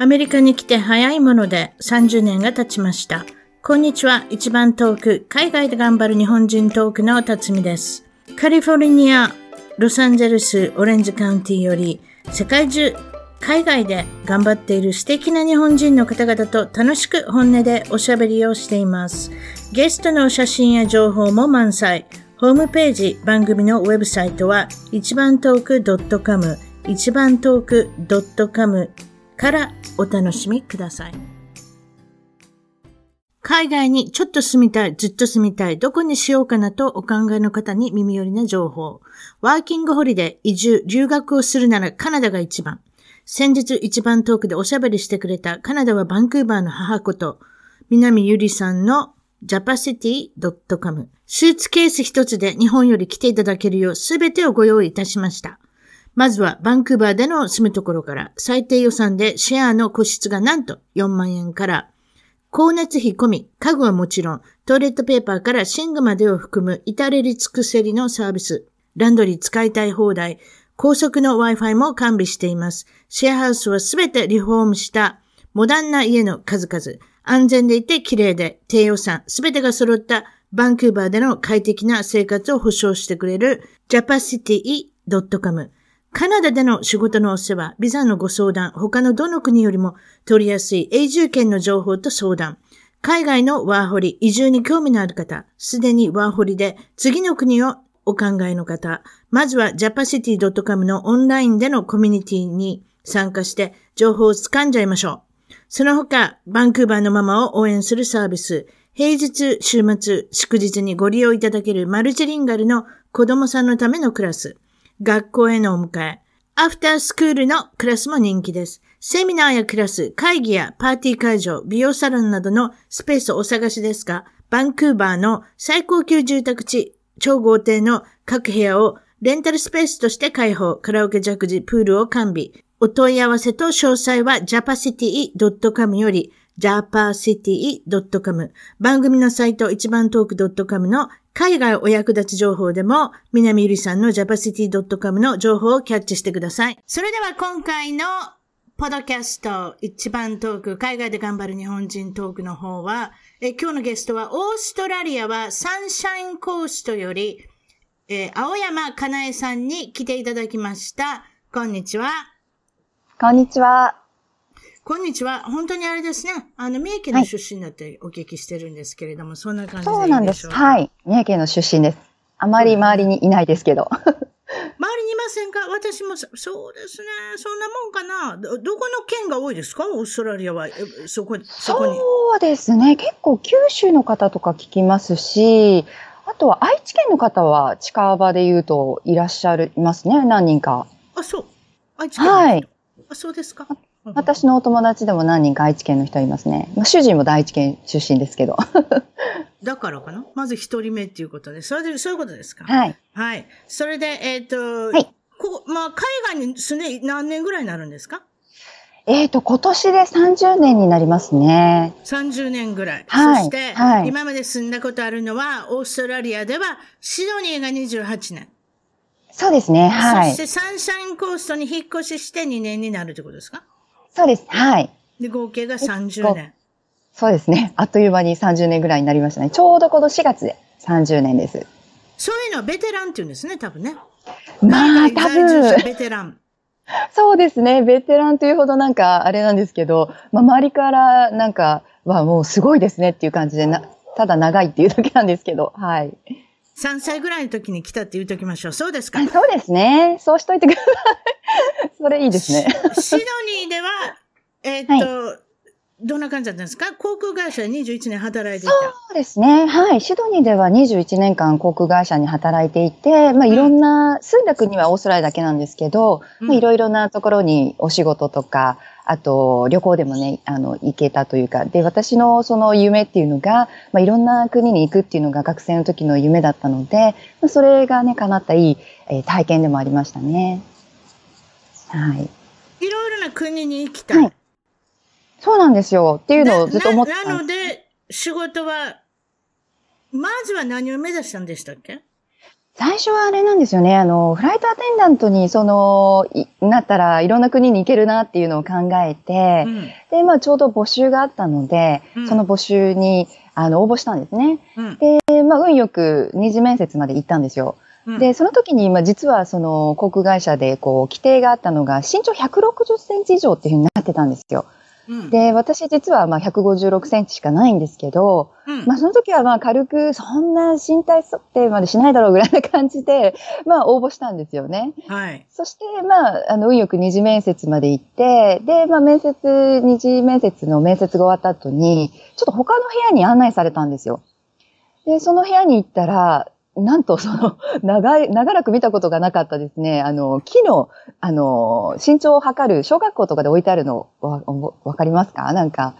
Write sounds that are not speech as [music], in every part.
アメリカに来て早いもので30年が経ちました。こんにちは。一番遠く、海外で頑張る日本人トークの辰巳です。カリフォルニア、ロサンゼルス、オレンジカウンティより、世界中、海外で頑張っている素敵な日本人の方々と楽しく本音でおしゃべりをしています。ゲストの写真や情報も満載。ホームページ、番組のウェブサイトは、一番トーク .com、一番トーク .com からお楽しみください。海外にちょっと住みたい、ずっと住みたい、どこにしようかなとお考えの方に耳寄りな情報。ワーキングホリデー、移住、留学をするならカナダが一番。先日一番遠くでおしゃべりしてくれたカナダはバンクーバーの母こと、南ゆりさんの japacity.com。スーツケース一つで日本より来ていただけるようすべてをご用意いたしました。まずはバンクーバーでの住むところから最低予算でシェアの個室がなんと4万円から、光熱費込み、家具はもちろん、トイレットペーパーから寝具までを含む至れり尽くせりのサービス。ランドリー使いたい放題、高速の Wi-Fi も完備しています。シェアハウスはすべてリフォームしたモダンな家の数々。安全でいて綺麗で低予算、すべてが揃ったバンクーバーでの快適な生活を保障してくれる japacity.com。カナダでの仕事のお世話、ビザのご相談、他のどの国よりも取りやすい永住権の情報と相談、海外のワーホリ、移住に興味のある方、すでにワーホリで次の国をお考えの方、まずは japacity.com のオンラインでのコミュニティに参加して情報を掴んじゃいましょう。その他、バンクーバーのママを応援するサービス、平日、週末、祝日にご利用いただけるマルチリンガルの子供さんのためのクラス、学校へのお迎え、アフタースクールのクラスも人気です。セミナーやクラス、会議やパーティー会場、美容サロンなどのスペースをお探しですが、バンクーバーの最高級住宅地、超豪邸の各部屋をレンタルスペースとして開放、カラオケジャグジ、プールを完備。お問い合わせと詳細は japacity.com より japacity.com 番組のサイト一番トーク .com の海外お役立ち情報でも南ゆりさんの japacity.com の情報をキャッチしてください。それでは今回のポドキャスト一番トーク海外で頑張る日本人トークの方はえ今日のゲストはオーストラリアはサンシャインコーストよりえ青山かなえさんに来ていただきました。こんにちは。こんにちは。こんにちは。本当にあれですね。あの、三重県の出身だってお聞きしてるんですけれども、はい、そんな感じでそうなんです。はい。三重県の出身です。あまり周りにいないですけど。[laughs] 周りにいませんか？私も、そうですね。そんなもんかな？ど、どこの県が多いですか？オーストラリアは。そこ、そこに。そうですね。結構九州の方とか聞きますし、あとは愛知県の方は近場で言うといらっしゃいますね。何人か。あ、そう。愛知県はい。あ、そうですか。私のお友達でも何人か愛知県の人いますね。まあ、主人も愛知県出身ですけど。[laughs] だからかな？まず一人目っていうことで。それで、そういうことですか？はい。はい。それで、えっ、ー、と、はい。こまあ、海外に住んで何年ぐらいになるんですか？えっ、ー、と、今年で30年になりますね。30年ぐらい。はい。そして、はい、今まで住んだことあるのは、オーストラリアでは、シドニーが28年。そうですね、はい。そして、サンシャインコーストに引っ越しして2年になるってことですか？そうです。はい。で、合計が30年。そうですね。あっという間に30年ぐらいになりましたね。ちょうどこの4月で30年です。そういうのはベテランって言うんですね、多分ね。まあ、多分。ベテラン。そうですね。ベテランというほどなんかあれなんですけど、まあ、周りからなんかはもうすごいですねっていう感じでな、ただ長いっていうだけなんですけど、はい。3歳ぐらいの時に来たって言うときましょう。そうですか？[laughs] そうですね。そうしといてください。[laughs] それいいですね。シドニーでは、えー、っと、はいどんな感じだったんですか？航空会社で21年働いていたそうですね。はい。シドニーでは21年間航空会社に働いていて、まあいろんな、うん、住んだ国はオーストラリアだけなんですけど、うん、まあいろいろなところにお仕事とか、あと旅行でもね、あの、行けたというか、で、私のその夢っていうのが、まあいろんな国に行くっていうのが学生の時の夢だったので、まあ、それがね、叶ったいい、えー、体験でもありましたね。はい。いろいろな国に行きたい。はいそうなんですよ。っていうのをずっと思ってたなので、仕事は、まずは何を目指したんでしたっけ？最初はあれなんですよね。あの、フライトアテンダントに、その、なったらいろんな国に行けるなっていうのを考えて、うん、で、まあちょうど募集があったので、うん、その募集に、あの、応募したんですね。うん、で、まあ運よく二次面接まで行ったんですよ。で、その時に、まあ実はその航空会社でこう規定があったのが身長160センチ以上っていうふうになってたんですよ。で、私実はまあ156センチしかないんですけど、うん、まあその時はまあ軽くそんな身体測定までしないだろうぐらいな感じで、まあ応募したんですよね。はい。そしてまあ、あの、運よく二次面接まで行って、で、まあ面接、二次面接の面接が終わった後に、ちょっと他の部屋に案内されたんですよ。で、その部屋に行ったら、なんとその、[laughs] 長い、長らく見たことがなかったですね、あの、木の、あの、身長を測る、小学校とかで置いてあるの、わ、わかりますか？なんか、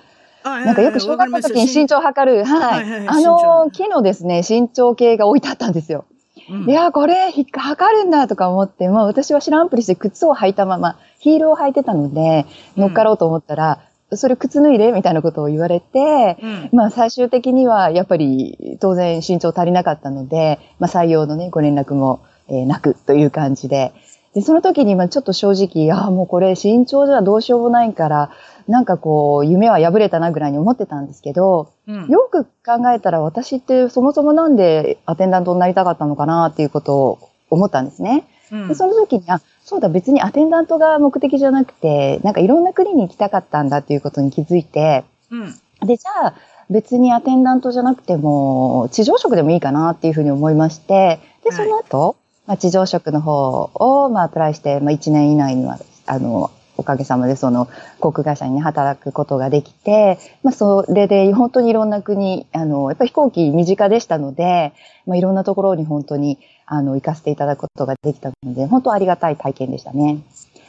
なんかよく小学校の時に身長を測る、はい。あの、木のですね、身長計が置いてあったんですよ。うん、いや、これ、測るんだとか思って、もう私は知らんぷりして靴を履いたまま、ヒールを履いてたので、乗っかろうと思ったら、それ靴脱いでみたいなことを言われて、うん、まあ最終的にはやっぱり当然身長足りなかったので、まあ採用のね、ご連絡も、えー、なくという感じで。で、その時にまあちょっと正直、ああ、もうこれ身長じゃどうしようもないから、なんかこう、夢は破れたなぐらいに思ってたんですけど、うん、よく考えたら私ってそもそもなんでアテンダントになりたかったのかなっていうことを思ったんですね。うん、でその時に、あ、そうだ、別にアテンダントが目的じゃなくて、なんかいろんな国に行きたかったんだっていうことに気づいて、うん、で、じゃあ、別にアテンダントじゃなくても、地上職でもいいかなっていうふうに思いまして、で、その後、はい、まあ、地上職の方を、まあ、アプライして、まあ、1年以内には、あの、おかげさまでその航空会社に働くことができて、まあそれで本当にいろんな国、あの、やっぱり飛行機身近でしたので、まあいろんなところに本当にあの、行かせていただくことができたので、本当ありがたい体験でしたね。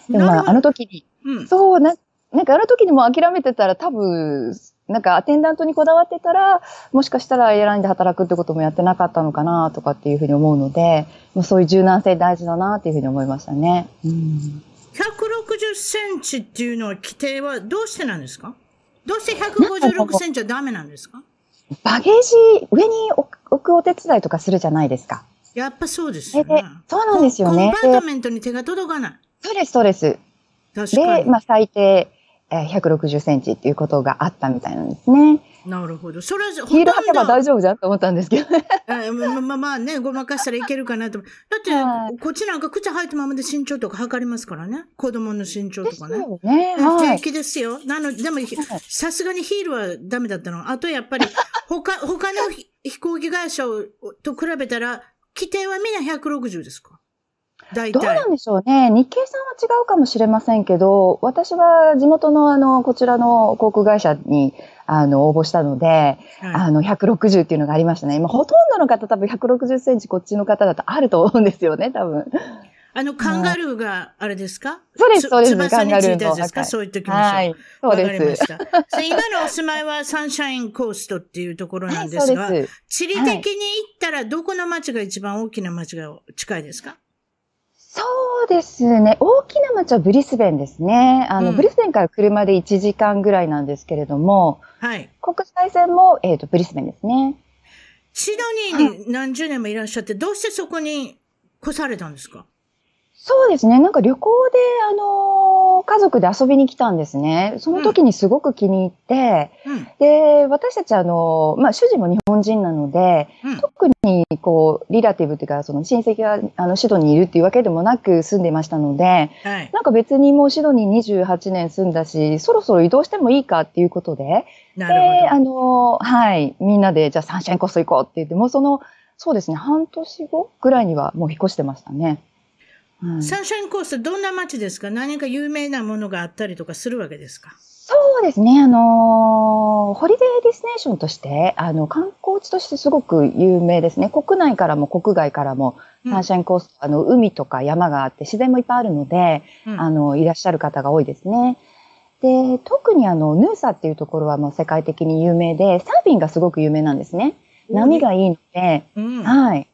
でもまあ、あの時に、うん、そうな、なんかあの時にも諦めてたら多分、なんかアテンダントにこだわってたら、もしかしたら選んで働くってこともやってなかったのかなとかっていうふうに思うので、もうそういう柔軟性大事だなっていうふうに思いましたね。うん、160センチっていうのは規定はどうしてなんですか？どうして156センチはダメなんですか？バゲージ上に置くお手伝いとかするじゃないですか。やっぱそうですよね。そうなんですよね。コンパートメントに手が届かない。そうです、そうです。で、まあ最低、えー、160センチっていうことがあったみたいなんですね。なるほど。それは、ヒール履けば大丈夫じゃんと思ったんですけどね。[laughs] ままあまあね、ごまかしたらいけるかなと。だって、こっちなんか靴履いたままで身長とか測りますからね。子供の身長とかね。そうね。平気ですよ。なのでも、さすがにヒールはダメだったの。あとやっぱり、他、他の飛行機会社と比べたら、規定はみんな160ですか？大体。どうなんでしょうね。日経さんは違うかもしれませんけど、私は地元のあの、こちらの航空会社に、あの、応募したので、はい、あの、160っていうのがありましたね。今、ほとんどの方多分160センチこっちの方だとあると思うんですよね、多分。あの、カンガルーが、あれですか？そうです、そうです。カンガルーの。ですかそう言っておきましょう。はい、そうです。わかりました。今のお住まいはサンシャインコーストっていうところなんですが、はい、地理的に行ったらどこの町が一番大きな町が近いですか？そうですね。大きな町はブリスベンですね。あの、うん、ブリスベンから車で1時間ぐらいなんですけれども、はい。国際線も、えっ、ー、と、ブリスベンですね。シドニーに何十年もいらっしゃって、どうしてそこに越されたんですか？そうですね。なんか旅行で、あのー、家族で遊びに来たんですね。その時にすごく気に入って、うん、で、私たちあのー、まあ、主人も日本人なので、うん、特にこう、リラティブっていうか、その親戚があのシドにいるっていうわけでもなく住んでましたので、はい、なんか別にもうシドに28年住んだし、そろそろ移動してもいいかっていうことで、で、あのー、はい、みんなで、じゃあサンシャインコースト行こうって言って、もうその、そうですね、半年後ぐらいにはもう引っ越してましたね。サンシャインコーストどんな街ですか？何か有名なものがあったりとかするわけですか？そうですね。あの holiday destination として、あの、観光地としてすごく有名ですね。国内からも国外からも、サンシャインコースト、あの、海とか山があって、自然もいっぱいあるので、うん、あの、いらっしゃる方が多いですね。で、特にあの、ヌーサっていうところはもう世界的に有名で、サーフィンがすごく有名なんですね。波がいいので、うん、はい。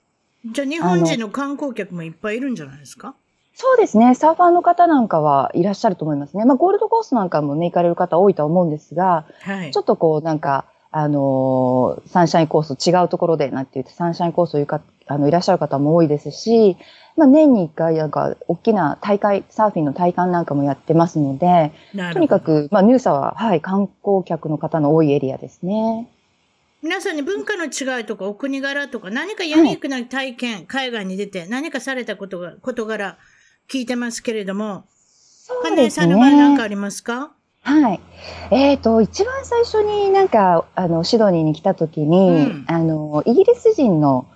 じゃあ日本人の観光客もいっぱいいるんじゃないですか？そうですね。サーファーの方なんかはいらっしゃると思いますね。まあ、ゴールドコースなんかもね、行かれる方多いとは思うんですが、はい、ちょっとこう、なんか、あのー、サンシャインコース違うところで、なんて言って、サンシャインコースを行かあの、いらっしゃる方も多いですし、まあ、年に一回、なんか、大きな大会、サーフィンの大会なんかもやってますので、とにかく、まあ、ニューサは、はい、観光客の方の多いエリアですね。皆さんに文化の違いとかお国柄とか何かユニークな体験、はい、海外に出て何かされたことが、事柄聞いてますけれども、そうですね。さんの場合何かありますか？はい。えっ、ー、と、一番最初になんか、あの、シドニーに来た時に、うん、あの、イギリス人の、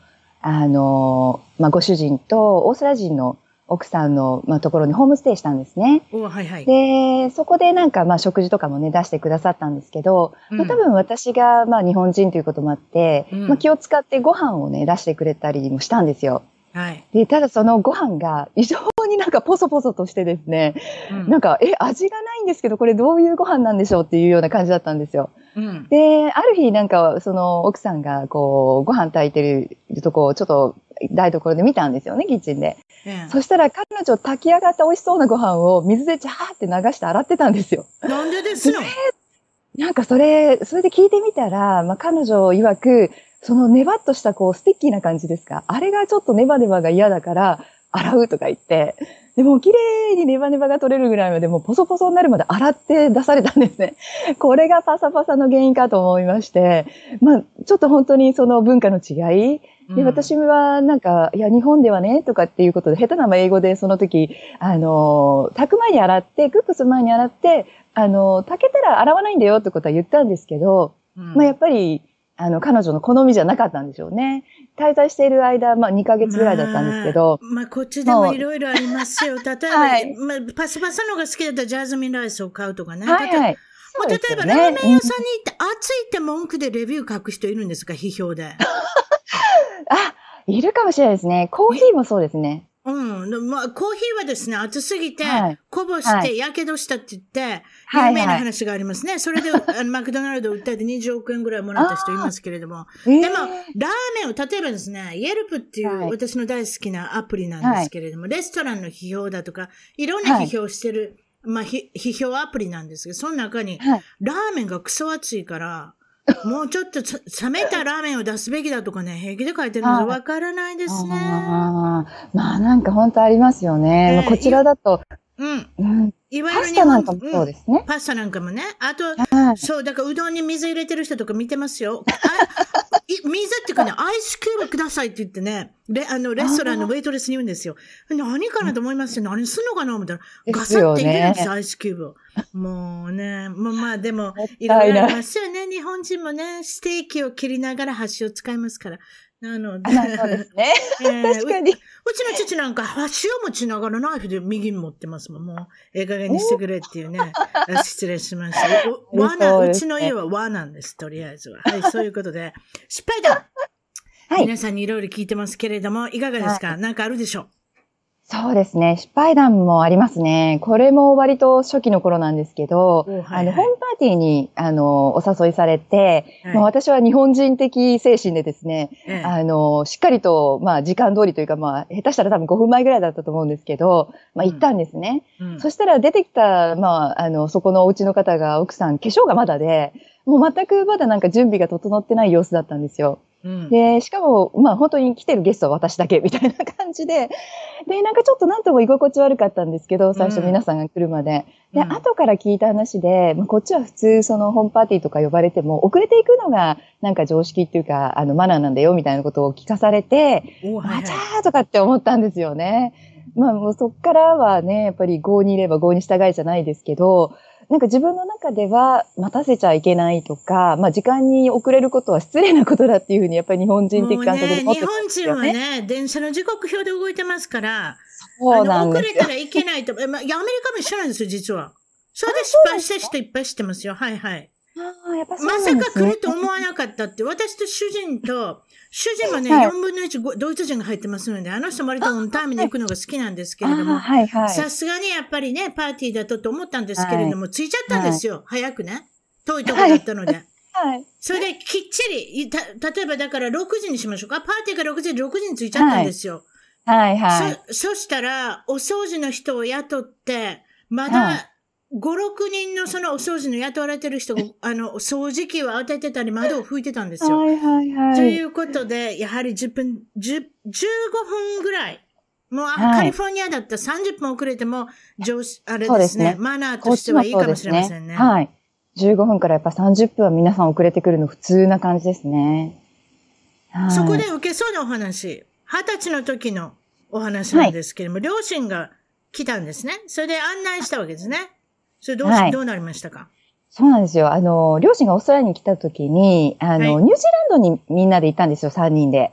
あの、まあ、ご主人とオーストラリア人の奥さんの、まあ、ところにホームステイしたんですね。はいはい、で、そこでなんか、まあ、食事とかもね、出してくださったんですけど、うん、まあ、多分私が、まあ、日本人ということもあって、うん、まあ、気を使ってご飯をね、出してくれたりもしたんですよ。はい。で、ただそのご飯が異常になんかポソポソとしてですね、うん、なんか、え、味がないんですけど、これどういうご飯なんでしょうっていうような感じだったんですよ。うん、で、ある日なんか、その奥さんがこう、ご飯炊いてるとこをちょっと台所で見たんですよね、キッチンで。うん、そしたら彼女炊き上がった美味しそうなご飯を水でジャーって流して洗ってたんですよ。なんでですの？なんかそれ、それで聞いてみたら、まあ彼女曰く、そのネバッとしたこう sticky な感じですか？あれがちょっとネバネバが嫌だから洗うとか言って、でも綺麗にネバネバが取れるぐらいまでもうポソポソになるまで洗って出されたんですね。[laughs] これがパサパサの原因かと思いまして、まあちょっと本当にその文化の違い、で、私はなんか、いや、日本ではね、とかっていうことで、下手な英語でその時、あの、炊く前に洗って、クックする前に洗って、あの、炊けたら洗わないんだよってことは言ったんですけど、うん、まあやっぱり、あの、彼女の好みじゃなかったんでしょうね。滞在している間、まあ2ヶ月ぐらいだったんですけど。まあ、まあ、こっちでもいろいろありますよ。[laughs] 例えば、はい、まあ、パスパサのが好きだったらジャズミンライスを買うとかね。はいはい。もう例えば、ラーメン屋さんに行って暑いって文句でレビュー書く人いるんですか？批評で。[laughs] あ、いるかもしれないですね。コーヒーもそうですね。うん。まあ、コーヒーはですね、暑すぎて、こぼして、やけどしたって言って、有名な話がありますね。それで、[laughs] あのマクドナルドを訴えて20億円ぐらいもらった人いますけれども。でも、ラーメンを、例えばですね、イェルプっていう私の大好きなアプリなんですけれども、レストランの批評だとか、いろんな批評してる、まあ、[laughs] 批評アプリなんですけど、その中に、ラーメンがクソ熱いから、もうちょっと [laughs] 冷めたラーメンを出すべきだとかね、平気で書いてるのでわからないですね。あまあなんか本当ありますよね。えー、こちらだと、うん。うん。いわゆるパスタなんかもそうですね。うん、パスタなんかもね。あと、はい、そう、だからうどんに水入れてる人とか見てますよ。あ水っていうかね、アイスキューブくださいって言ってね、レあのレストランのウェイトレスに言うんですよ。何かなと思いますよ。何すんのかな？思ったら、ガサって入れるんですよ、アイスキューブを。もうね、まあまあでも、いろいろありますよね。日本人もね、ステーキを切りながら箸を使いますから。なので。そうですね。[laughs] えー、確かにう。うちの父なんか箸を持ちながらナイフで右に持ってますもん。もう、ええ加減にしてくれっていうね。[laughs] 失礼しました。和な、うちの家は和なんです、とりあえずは。はい、[laughs] そういうことで。失敗だはい。皆さんにいろいろ聞いてますけれども、いかがですか、はい、なんかあるでしょう？そうですね。失敗談もありますね。これも割と初期の頃なんですけど、はいはい、あの、ホームパーティーに、あの、お誘いされて、はい、まあ、私は日本人的精神でですね、あの、しっかりと、まあ、時間通りというか、まあ、下手したら多分5分前ぐらいだったと思うんですけど、まあ、行ったんですね。うんうん、そしたら出てきた、まあ、あの、そこのお家の方が、奥さん、化粧がまだで、もう全くまだなんか準備が整ってない様子だったんですよ。うん、で、しかも、まあ本当に来てるゲストは私だけみたいな感じで、で、なんかちょっとなんとも居心地悪かったんですけど、最初皆さんが来るまで。で、うん、後から聞いた話で、まあ、こっちは普通そのホームパーティーとか呼ばれても、遅れていくのがなんか常識っていうか、あのマナーなんだよみたいなことを聞かされて、あちゃーとかって思ったんですよね。まあもうそっからはね、やっぱり合にいれば合に従いじゃないですけど、なんか自分の中では待たせちゃいけないとか、まあ時間に遅れることは失礼なことだっていうふうにやっぱり日本人的感覚で持ってますよね。日本人はね、電車の時刻表で動いてますから、そうなん遅れたらいけないと。まあ、アメリカも一緒なんですよ、実は。それで失敗した人いっぱい知ってますよ。はいはい。あやっぱまさか来ると思わなかったって、私と主人と、主人はね、はい、4分の1ドイツ人が入ってますので、あの人も割とオンタイムに行くのが好きなんですけれども、さすがにやっぱりね、パーティーだとと思ったんですけれども、はい、着いちゃったんですよ、早くね。遠いとこだったので。はい。[laughs] それできっちり、た、例えばだから6時にしましょうか。パーティーが6時、6時に着いちゃったんですよ。はい、はい、そ、そしたら、お掃除の人を雇って、まだ、5、6人のそのお掃除の雇われてる人が、[laughs] あの、掃除機を当ててたり窓を拭いてたんですよ。はいはいはい。ということで、やはり10分、10 15分ぐらい。もう、あはいカリフォルニアだったら30分遅れても、上司、あれでねですすねマナーことしてはいいかもしれませんね。。はい。15分からやっぱ30分は皆さん遅れてくるの普通な感じですね。はい、そこで受けそうなお話、二十歳の時のお話なんですけれども、両親が来たんですね。それで案内したわけですね。それどうし、はいどうなりましたか？そうなんですよ。あの、両親がオーストラリアに来た時に、あの、はいニュージーランドにみんなで行ったんですよ、3人で。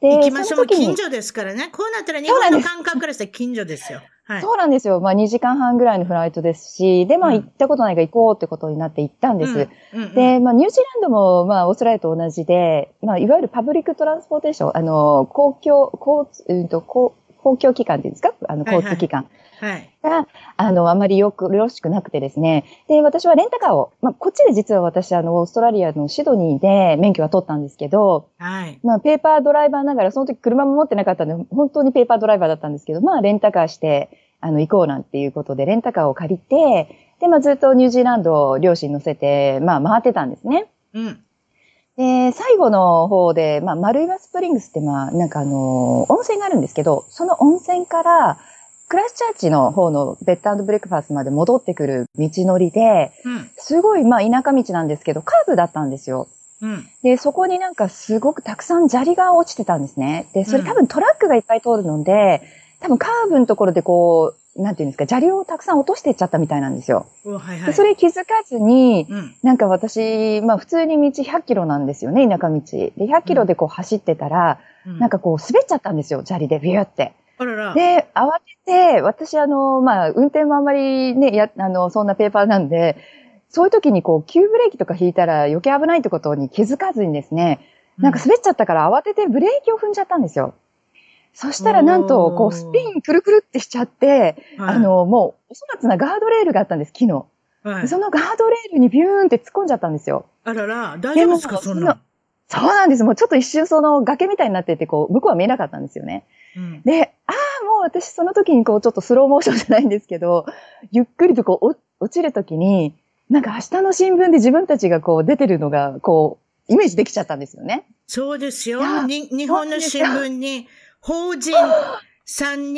で、行きましょう。近所ですからね。こうなったら日本の感覚からしたら近所ですよ。はい。そうなんですよ。まあ2時間半ぐらいのフライトですし、で、まあうん行ったことないから行こうってことになって行ったんです。うんうんうんで、まあニュージーランドも、まあオーストラリアと同じで、まあいわゆる public transportation、あの、公共、交通、うんと、公公共機関っていうんですか？あの、はいはい交通機関はい。が、あの、あまりよく、よろしくなくてですね。で、私はレンタカーを、まあこっちで実は私、あの、オーストラリアのシドニーで免許は取ったんですけど、はい。まあ、ペーパードライバーながら、その時車も持ってなかったんで、本当にペーパードライバーだったんですけど、まあ、レンタカーして、あの、行こうなんていうことで、レンタカーを借りて、で、まあ、ずっとニュージーランドを両親乗せて、まあ、回ってたんですね。うん。で、最後の方で、まあ、マルイワスプリングスって、まあ、なんかあの、温泉があるんですけど、その温泉から、クライスチャーチの方のベッドブレックファーストまで戻ってくる道のりで、うん。すごい、まあ、田舎道なんですけど、カーブだったんですよ。うん。で、そこになんかすごくたくさん砂利が落ちてたんですね。で、それうん多分トラックがいっぱい通るので、多分カーブのところでこう、なんていうんですか、砂利をたくさん落としていっちゃったみたいなんですよ。おはいはい。で、それ気づかずに、うん。なんか私、まあ普通に道100キロなんですよね、田舎道。で、100キロでこう走ってたら、うんなんかこう滑っちゃったんですよ、砂利でビューって。で、慌てて、私あの、まあ運転もあんまりね、や、あの、そんなペーパーなんで、そういう時にこう、急ブレーキとか引いたら余計危ないってことに気づかずにですね、なんか滑っちゃったから慌ててブレーキを踏んじゃったんですよ。そしたらなんと、こう、スピンくるくるってしちゃって、あ、の、もう、お粗末なガードレールがあったんです、木の。はい、そのガードレールにビューンって突っ込んじゃったんですよ。あらら、大丈夫ですか、そんな。そうなんです。もうちょっと一瞬その崖みたいになってて、こう、向こうは見えなかったんですよね。うん。で、ああ、もう私その時にこう、ちょっとスローモーションじゃないんですけど、ゆっくりとこう、お落ちる時に、なんか明日の新聞で自分たちがこう、出てるのが、こう、イメージできちゃったんですよね。そうですよ日本の新聞に、法人 [laughs] 3人、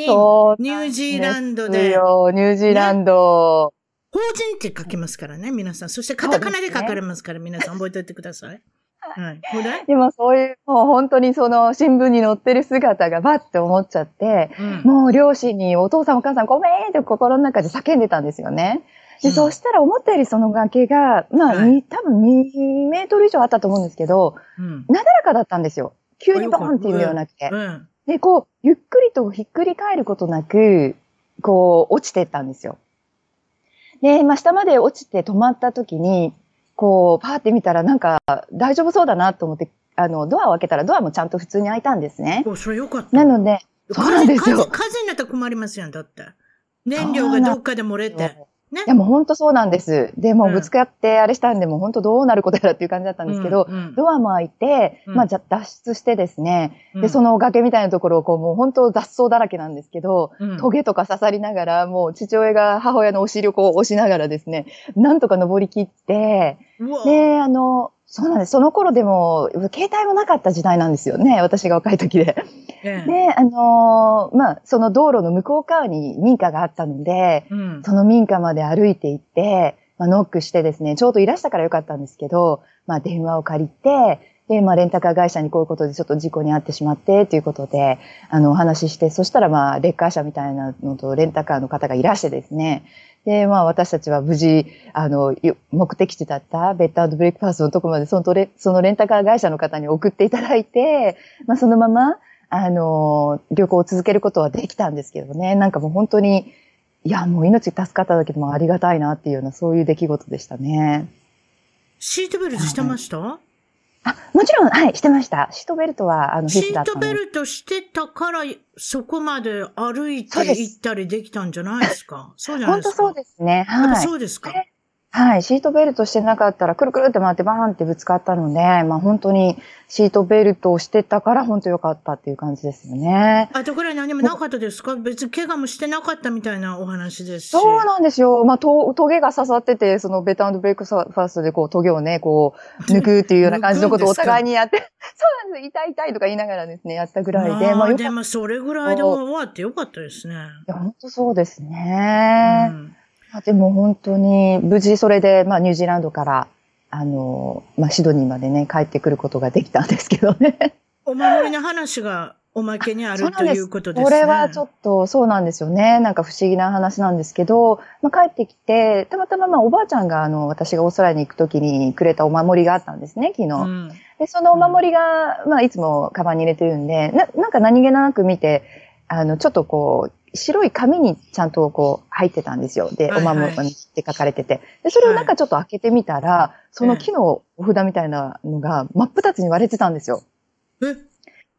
ニュージーランドでニュージーランド。法人って書きますからね、皆さん。そしてカタカナで書かれますから、皆さん覚えておいてください。はい。ほら、でもそういう、もう本当にその新聞に載ってる姿がバッて思っちゃって、うん。もう両親にお父さんお母さんごめんって心の中で叫んでたんですよね。で、うんそしたら思ったよりその崖が、まあ、はいに多分2メートル以上あったと思うんですけど、うん。なだらかだったんですよ。急にボーンっていうんではなくて。うん。で、こう、ゆっくりとひっくり返ることなく、こう、落ちてったんですよ。で、まあ、下まで落ちて止まった時に、こう、パーって見たらなんか大丈夫そうだなと思って、あの、ドアを開けたらドアもちゃんと普通に開いたんですね。お、それよかった。なので、そうなんですよ風、風風になったら困りますよ、だって。燃料がどっかで漏れて。ね。いや、もう本当そうなんです。で、もぶつかってあれしたんで、もう本当どうなることやらっていう感じだったんですけど、うんうん。ドアも開いて、うん。まあ、じゃ脱出してですね、うん。で、その崖みたいなところをこう、もう本当雑草だらけなんですけど、うん。トゲとか刺さりながら、もう父親が母親のお尻をこう押しながらですね、なんとか登り切って、で、あの、そうなんです。その頃でも、携帯もなかった時代なんですよね。私が若い時で。ええで、あのまあ、その道路の向こう側に民家があったので、うん。その民家まで歩いて行って、まあ、ノックしてですね、ちょうどいらしたからよかったんですけど、まあ、電話を借りて、で、まあ、レンタカー会社にこういうことでちょっと事故に遭ってしまって、ということで、あの、お話しして、そしたらまあ、レッカー車みたいなのとレンタカーの方がいらしてですね、で、まあ、私たちは無事、あの、目的地だったベッドブレイクファーストのとこまで、そのレ、そのレンタカー会社の方に送っていただいて、まあ、そのまま、あの、旅行を続けることはできたんですけどね、なんかもう本当に、いや、もう命助かっただけでもありがたいなっていうような、そういう出来事でしたね。シートベルトしてました？あ、もちろん、はい、してました。シートベルトは、あの、必シ須だったのでートベルトしてたから、そこまで歩いて行ったりできたんじゃないですか？そうじゃない本当ですか？そうですね。はい。そうですか？はい、シートベルトしてなかったら、くるくるって回ってバーンってぶつかったので、まあ本当にシートベルトをしてたから本当良かったっていう感じですよね。あとこれは何もなかったですか？別に怪我もしてなかったみたいなお話ですし。そうなんですよ。まあ、と、トゲが刺さってて、そのベタブレイクファーストでこう、トゲをね、こう、[laughs] 抜くっていうような感じのことをお互いにやって、[laughs] そうなんです。痛い痛いとか言いながらですね、やったぐらいで。まあ、でもそれぐらいで終わってよかったですね。いや、本当そうですね。うんあでも本当に、無事それで、まあ、ニュージーランドから、あの、まあ、シドニーまでね、帰ってくることができたんですけどね。お守りの話がおまけにあるということですね。これはちょっとそうなんですよね。なんか不思議な話なんですけど、まあ、帰ってきて、たまたままあおばあちゃんがあの私がオーストラリアに行くときにくれたお守りがあったんですね、昨日。うんで、そのお守りが、まあいつもカバンに入れてるんで、ななんか何気なく見て、あの、ちょっとこう、白い紙にちゃんとこう入ってたんですよ。で、はいはいお守りって書かれてて。で、それをなんかちょっと開けてみたら、その木のお札みたいなのが真っ二つに割れてたんですよ。え？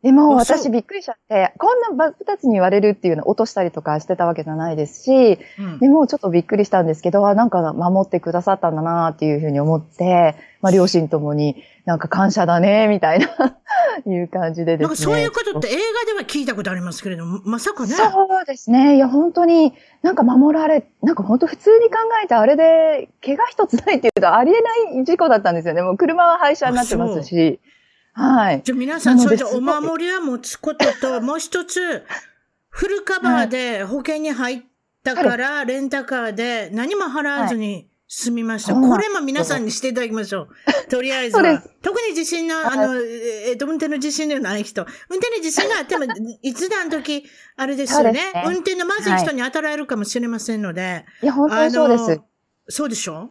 でも私びっくりしちゃって、こんな真っ二つに言われるっていうのを落としたりとかしてたわけじゃないですし、うんでもちょっとびっくりしたんですけど、あなんか守ってくださったんだなっていうふうに思って、まあ [laughs] 両親ともになんか感謝だね、みたいな [laughs] いう感じでですね。なんかそういうことって映画では聞いたことありますけれども、まさかね。そうですね。いや、本当に、なんか守られ、なんか本当普通に考えてあれで、怪我一つないっていうとありえない事故だったんですよね。もう車は廃車になってますし。はい。じゃあ皆さん、それでお守りは持つことと、[laughs] もう一つ、フルカバーで保険に入ったから、レンタカーで何も払わずに済みました。はいこれも皆さんにしていただきましょう。[laughs] とりあえずはそうです。特に自信の、あの、えっと、運転の自信のない人。運転に自信があっても、いつだの時、[laughs] あれですよねそうですね運転のまずい人に当たられるかもしれませんので。いや、本当にそうです。そうでしょ？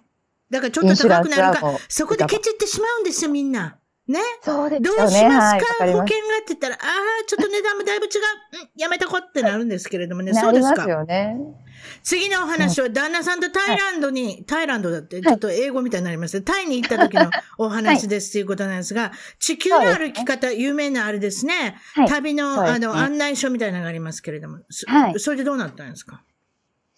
だからちょっと高くなるかそこでケチってしまうんですよ、みんな。ね？そうですね。うしますはい。わか、かります。保険がって言ったら、ああ、ちょっと値段もだいぶ違う。うん、やめとこうってなるんですけれどもね。そうですか。なりますよね。次のお話は、旦那さんとタイランドに、タイランドだって、ちょっと英語みたいになります。ね。タイに行った時のお話ですということなんですが、地球の歩き方、有名なあれですね。はい。旅の、あの、案内書みたいなのがありますけれども。それでどうなったんですか？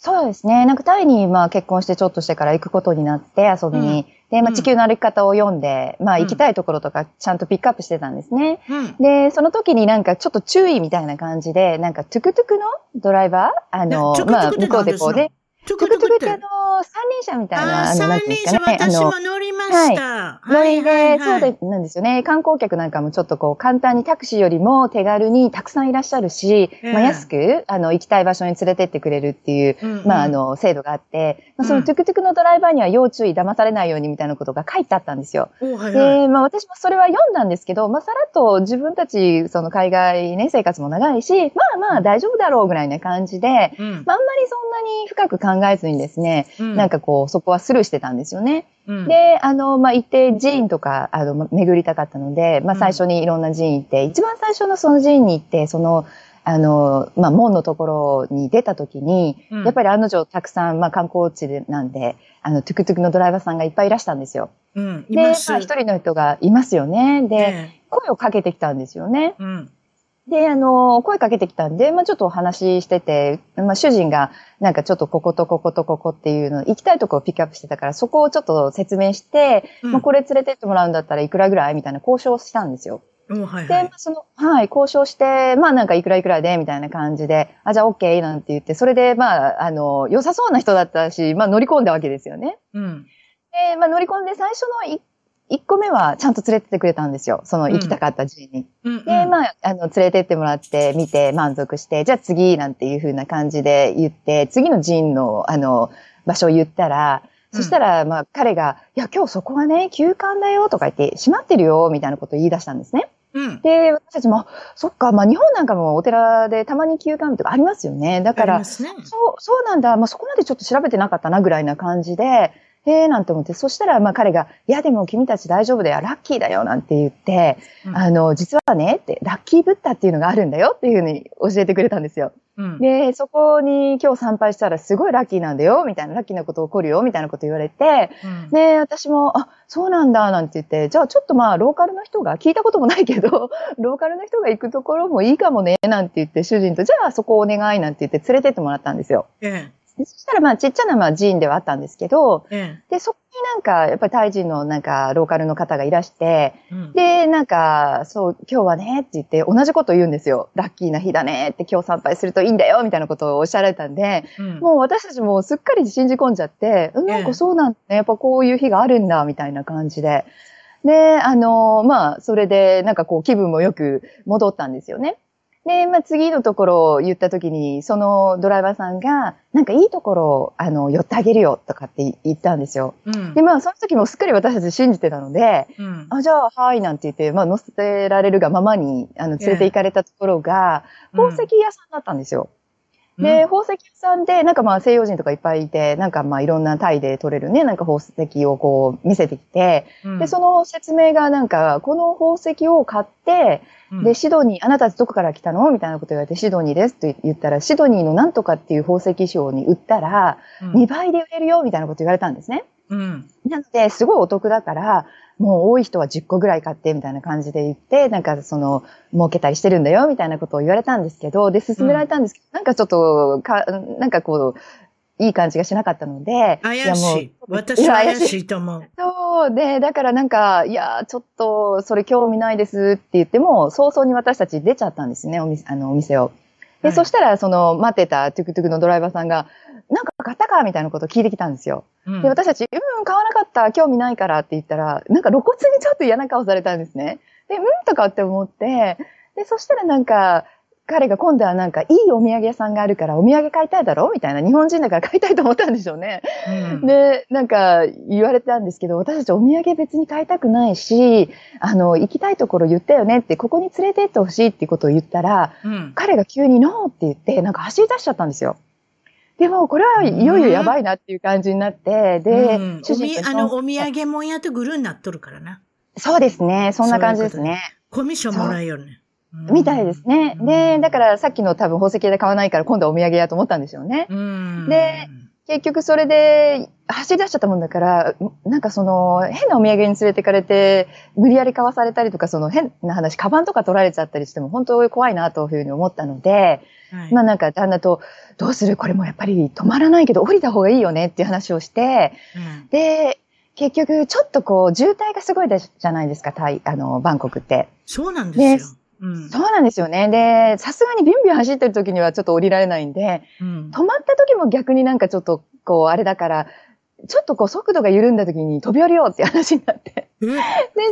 そうですね。なんかタイにまあ結婚してちょっとしてから行くことになって遊びに。で、まうんあ地球の歩き方を読んで、まあうん行きたいところとかちゃんとピックアップしてたんですね。うん。で、その時になんかちょっと注意みたいな感じで、なんかトゥクトゥクのドライバー？あのね、まあ向こうでこうね、トゥクトゥクってあの、三輪車みたいな、あ三ていうん輪車、ですかね。私も乗りました。ノリで、そうはいで、なんですよね。観光客なんかもちょっとこう、簡単にタクシーよりも手軽にたくさんいらっしゃるし、ええまあ安く、あの、行きたい場所に連れてってくれるっていう、まああの、制度があって、まあ、そうんのトゥクトゥクのドライバーには要注意、騙されないようにみたいなことが書いてあったんですよ。で、まあ私もそれは読んだんですけど、まあさらっと自分たち、その海外ね、生活も長いし、まあまあ大丈夫だろうぐらいな感じで、うんまああんまりそんなに深く考えずにですね、うんなんかこう、そこはスルーしてたんですよね。うんで、あの、まあ、行って寺院とか、あの、ま巡りたかったので、まあ、最初にいろんな寺院行って、一番最初のその寺院に行って、その、あの、まあ、門のところに出た時に、うんやっぱり案の定たくさん、まあ、観光地でなんで、あの、トゥクトゥクのドライバーさんがいっぱいいらしたんですよ。うん、いで、まあ。一人の人がいますよね。で、え声をかけてきたんですよね。えうん。で、あの、声かけてきたんで、まあちょっとお話ししてて、まあ主人が、なんかちょっとこことこことここっていうの、行きたいところをピックアップしてたから、そこをちょっと説明して、うんまあこれ連れてってもらうんだったらいくらぐらいみたいな交渉をしたんですよ。で、おはいはいまあ。その、はい、交渉して、まあなんかいくらいくらで、みたいな感じで、あ、じゃあ OK なんて言って、それで、まあ、あの、良さそうな人だったし、まあ乗り込んだわけですよね。うん。で、まあ乗り込んで最初のい一個目はちゃんと連れてってくれたんですよ。その行きたかった寺院に。うん。で、まあ、あの、連れてってもらって、見て、満足して、じゃあ次、なんていう風な感じで言って、次の寺院の、あの、場所を言ったら、そしたら、まあ、彼が、いや、今日そこはね、休館だよ、とか言って、閉まってるよ、みたいなことを言い出したんですね。うん。で、私たちも、あそっか、まあ、日本なんかもお寺でたまに休館日とかありますよね。だからね。そう、そうなんだ。まあ、そこまでちょっと調べてなかったな、ぐらいな感じで、ええなんて思って、そしたら、まあ、彼が、いや、でも君たち大丈夫だよ、ラッキーだよ、なんて言って、うんあの、実はね、って、ラッキーブッダっていうのがあるんだよっていうふうに教えてくれたんですよ。うん。で、そこに今日参拝したらすごいラッキーなんだよ、みたいな、ラッキーなこと起こるよ、みたいなこと言われて、うんで、私も、あ、そうなんだ、なんて言って、じゃあちょっとまあ、ローカルの人が、聞いたこともないけど、[laughs] ローカルの人が行くところもいいかもね、なんて言って、主人と、じゃあそこお願い、なんて言って連れてってもらったんですよ。ええ。でそしたらまあちっちゃなまあ寺院ではあったんですけど、えで、そこになんか、やっぱりタイ人のなんか、ローカルの方がいらして、え。うんで、なんか、そう、今日はね、って言って、同じことを言うんですよ。ラッキーな日だねって、今日参拝するといいんだよ、みたいなことをおっしゃられたんで、うんもう私たちもすっかり信じ込んじゃって、うんなんかそうなんだね。やっぱこういう日があるんだ、みたいな感じで。で、あの、まあ、それで、なんかこう、気分もよく戻ったんですよね。で、まあ、次のところを言ったときに、そのドライバーさんが、なんかいいところを、あの、寄ってあげるよ、とかって言ったんですよ。うん。で、まあ、その時もすっかり私たち信じてたので、うん。あ、じゃあ、はい、なんて言って、まあ、乗せられるがままに、あの、連れて行かれたところが、宝石屋さんだったんですよ。で、宝石屋さんで、なんかまあ西洋人とかいっぱいいて、なんかまあいろんなタイで取れるね、なんか宝石をこう見せてきて、うん。で、その説明がなんか、この宝石を買って、うんで、シドニー、あなたたちどこから来たの？みたいなこと言われて、シドニーです。と言ったら、シドニーのなんとかっていう宝石商に売ったら、うん。2倍で売れるよ、みたいなこと言われたんですね。うん。なので、すごいお得だから、もう多い人は10個ぐらい買って、みたいな感じで言って、なんかその、儲けたりしてるんだよ、みたいなことを言われたんですけど、で、勧められたんですけど、なんかちょっと、か、なんかこう、いい感じがしなかったので、怪やもうしい。私は怪しいと思う。そう。で、だからなんか、いや、ちょっと、それ興味ないですって言っても、早々に私たち出ちゃったんですね、お店、あの、お店を。で、はいそしたら、その、待ってたトゥクトゥクのドライバーさんが、なんか買ったかみたいなことを聞いてきたんですよ。うんで、私たち、うん、買わなかった、興味ないからって言ったら、なんか露骨にちょっと嫌な顔されたんですね。で、うんとかって思って、で、そしたらなんか、彼が今度はなんか、いいお土産屋さんがあるから、お土産買いたいだろみたいな、日本人だから買いたいと思ったんでしょうね。うんで、なんか言われたんですけど、私たちお土産別に買いたくないし、あの、行きたいところ言ったよねって、ここに連れてってほしいってことを言ったら、うん彼が急にノーって言って、なんか走り出しちゃったんですよ。でも、これはいよいよやばいなっていう感じになって、で、うん主人あの、お土産もんやとグルーになっとるからな。そうですね、そんな感じですね。コミッションもらえよね。うんみたいですね。で、だからさっきの多分宝石屋で買わないから今度はお土産屋と思ったんでしょうね。うん。で結局それで走り出しちゃったもんだから、なんかその変なお土産に連れてかれて、無理やり買わされたりとか、その変な話、カバンとか取られちゃったりしても本当に怖いなというふうに思ったので、はいまあなんか旦那と、どうするこれもやっぱり止まらないけど降りた方がいいよねっていう話をして、うんで、結局ちょっとこう渋滞がすごいでじゃないですか、タイ、あの、バンコクって。そうなんですよで。うんそうなんですよね。で、さすがにビュンビュン走ってる時にはちょっと降りられないんで、うん止まった時も逆になんかちょっと、こう、あれだから、ちょっとこう速度が緩んだ時に飛び降りようって話になって。え？で、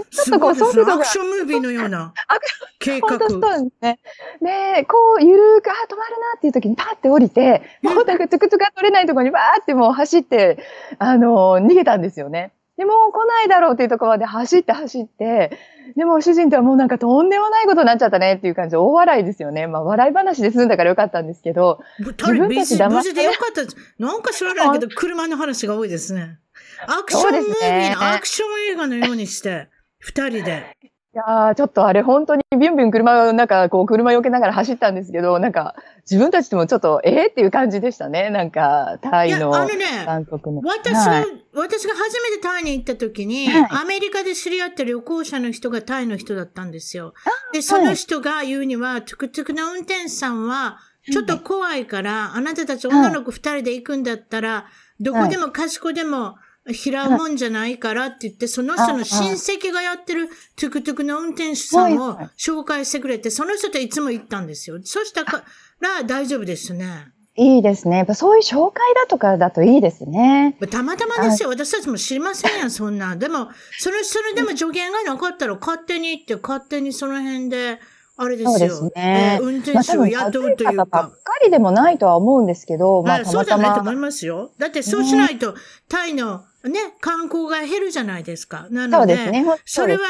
ちょっとこう。速度がアク、ションムービーのような計本当そうですね。で、こう、ゆるーく、あ、止まるなっていう時にパーって降りて、もうなんかトゥクトゥクが取れないところにバーってもう走って、あの、逃げたんですよね。で、もう来ないだろうっていうところまで走って走って、でも主人とはもうなんかとんでもないことになっちゃったねっていう感じで大笑いですよね。まあ笑い話で済んだからよかったんですけど、自事分たち騙無事でよかった。なんか知らないけど、車の話が多いですね。アクションムービーのアクション映画のようにして、二人で。いやーちょっとあれ本当にビュンビュン車をなんかこう車避けながら走ったんですけど、なんか自分たちでもちょっとえーっていう感じでしたね。なんかタいや、イのあのね、バンコクの。私が、はい私が初めてタイに行った時に、はいアメリカで知り合った旅行者の人がタイの人だったんですよ。で、その人が言うには、トゥクトゥクの運転手さんは、ちょっと怖いから、あなたたち女の子二人で行くんだったら、どこでも賢でも、拾うもんじゃないからって言って、その人の親戚がやってるトゥクトゥクの運転手さんを紹介してくれて、その人といつも行ったんですよ。そしたから大丈夫ですね。いいですね。やっぱそういう紹介だとかだといいですね。たまたまですよ。私たちも知りませんやん、[laughs] そんな。でも、それ、それでも助言がなかったら勝手に行って、勝手にその辺で、あれですよ。そうですねえー運転手を雇うという悪い方ばっか。かりでもないとは思うんですけど、まあはいたまたそうじゃないと思ま。いますよ。だってそうしないと、タイのね、観光が減るじゃないですか。なので、そうですね。それは、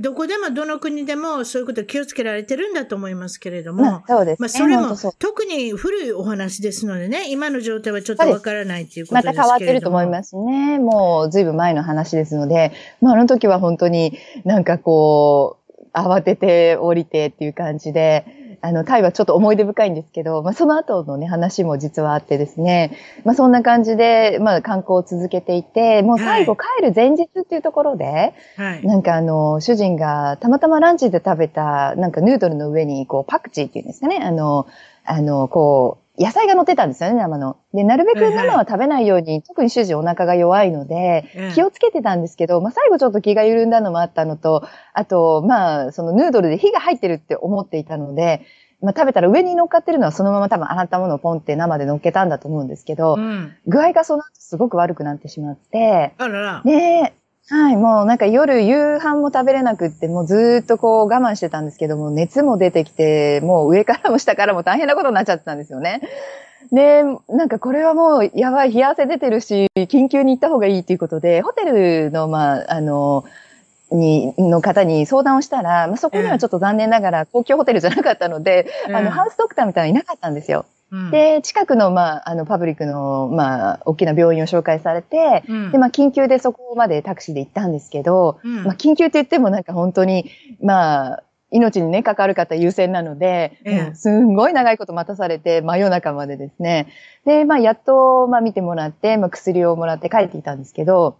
どこでもどの国でもそういうこと気をつけられてるんだと思いますけれども、まあそうですね。まあ、それも特に古いお話ですのでね、今の状態はちょっとわからないっていうことまですけれども。た変わってると思いますね。もうずいぶん前の話ですので、まああの時は本当になんかこう、慌てて降りてっていう感じで、あの、タイはちょっと思い出深いんですけど、まあその後のね、話も実はあってですね、まあそんな感じで、まあ観光を続けていて、もう最後帰る前日っていうところで、はい。なんかあの、主人がたまたまランチで食べた、なんかヌードルの上に、こう、パクチーっていうんですかね。あの、あの、こう、野菜が乗ってたんですよね、生の。で、なるべく生は食べないように、特に主人お腹が弱いので、気をつけてたんですけど、まあ最後ちょっと気が緩んだのもあったのと、あと、まあ、そのヌードルで火が入ってるって思っていたので、まあ食べたら上に乗っかってるのはそのまま多分洗ったものをポンって生で乗っけたんだと思うんですけど、うん、具合がその後すごく悪くなってしまって、あらら。で、はい、もうなんか夜夕飯も食べれなくって、もうずっとこう我慢してたんですけども、熱も出てきて、もう上からも下からも大変なことになっちゃってたんですよね。で、なんかこれはもうやばい、冷や汗出てるし、緊急に行った方がいいということで、ホテルの、まあ、あの、に、の方に相談をしたら、まあ、そこにはちょっと残念ながら公共ホテルじゃなかったので、あの、ハウスドクターみたいなのいなかったんですよ。で、近くの、まあ、あの、パブリックの、まあ、大きな病院を紹介されて、うん、で、まあ、緊急でそこまでタクシーで行ったんですけど、うん、まあ、緊急って言ってもなんか本当に、まあ、命にね、かかる方優先なので、うん、すんごい長いこと待たされて、真夜中までですね。で、まあ、やっと、まあ、見てもらって、まあ、薬をもらって帰ってきたんですけど、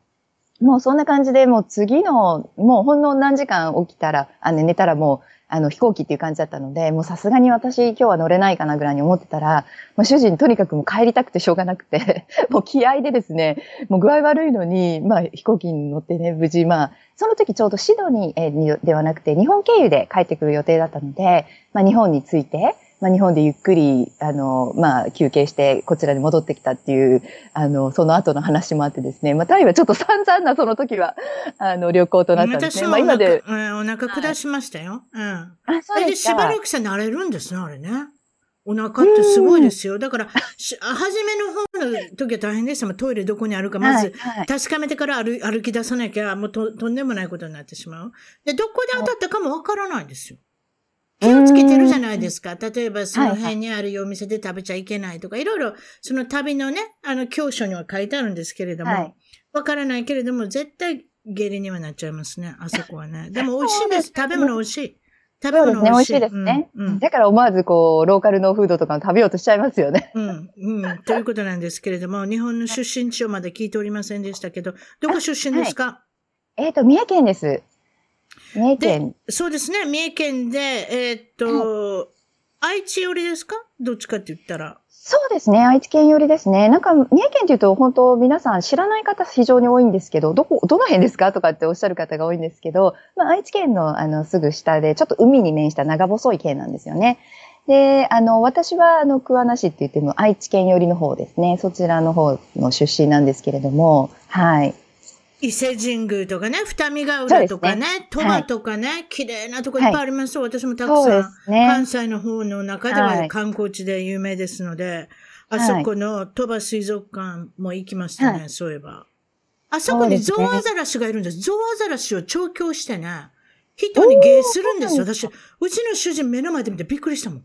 もうそんな感じで、もう次の、もうほんの何時間起きたら、あの、寝たらもう、あの、飛行機っていう感じだったので、もうさすがに私今日は乗れないかなぐらいに思ってたら、まあ、主人とにかくもう帰りたくてしょうがなくて、[laughs] もう気合でですね、もう具合悪いのに、まあ飛行機に乗ってね、無事、まあ、その時ちょうどシドニーではなくて日本経由で帰ってくる予定だったので、まあ日本に着いて、まあ、日本でゆっくり、あの、まあ、休憩して、こちらに戻ってきたっていう、あの、その後の話もあってですね、まあ、タイはちょっと散々な、その時は、あの、旅行となったんですね。まあ、今で。うん、お腹下しましたよ。うん。あ、そうですか。しばらくして慣れるんですね、あれね。お腹ってすごいですよ。だから、初めの方の時は大変でしたもん。トイレどこにあるか、まず確かめてから歩歩き出さなきゃ、もうととんでもないことになってしまう。で、どこで当たったかもわからないんですよ。気をつけてるじゃないですか。例えば、その辺にあるお店で食べちゃいけないとか、いろいろ、その旅のね、あの、教書には書いてあるんですけれども、わ、はい、からないけれども、絶対下痢にはなっちゃいますね、あそこはね。[laughs] でも美味しいんです。食べ物美味しい。食べ物美味しい。ね、美味しいですね、うん。だから思わずこう、ローカルのフードとか食べようとしちゃいますよね。うん。うん。ということなんですけれども、日本の出身地をまだ聞いておりませんでしたけど、どこ出身ですか、はい、えっ、ー、と、三重県です。三重県。そうですね、三重県で、えー、っと、はい、愛知寄りですか？どっちかって言ったら。そうですね。愛知県寄りですね。なんか、三重県っていうと、本当皆さん知らない方非常に多いんですけど、どこ、どの辺ですか？とかっておっしゃる方が多いんですけど、まあ、愛知県の、あの、すぐ下で、ちょっと海に面した長細い県なんですよね。で、あの、私は、あの、桑名市って言っても、愛知県寄りの方ですね。そちらの方の出身なんですけれども、はい。伊勢神宮とかね、二見ヶ浦とかね、鳥羽、ね、とかね、綺麗なとこいっぱいあります、はい、私もたくさん、ね、関西の方の中では観光地で有名ですので、はい、あそこの鳥羽水族館も行きましたね、はい、そういえば。あそこにゾウアザラシがいるんです。ゾウアザラシを調教してね、人に芸するんですよ。私、うちの主人目の前で見てびっくりしたもん。う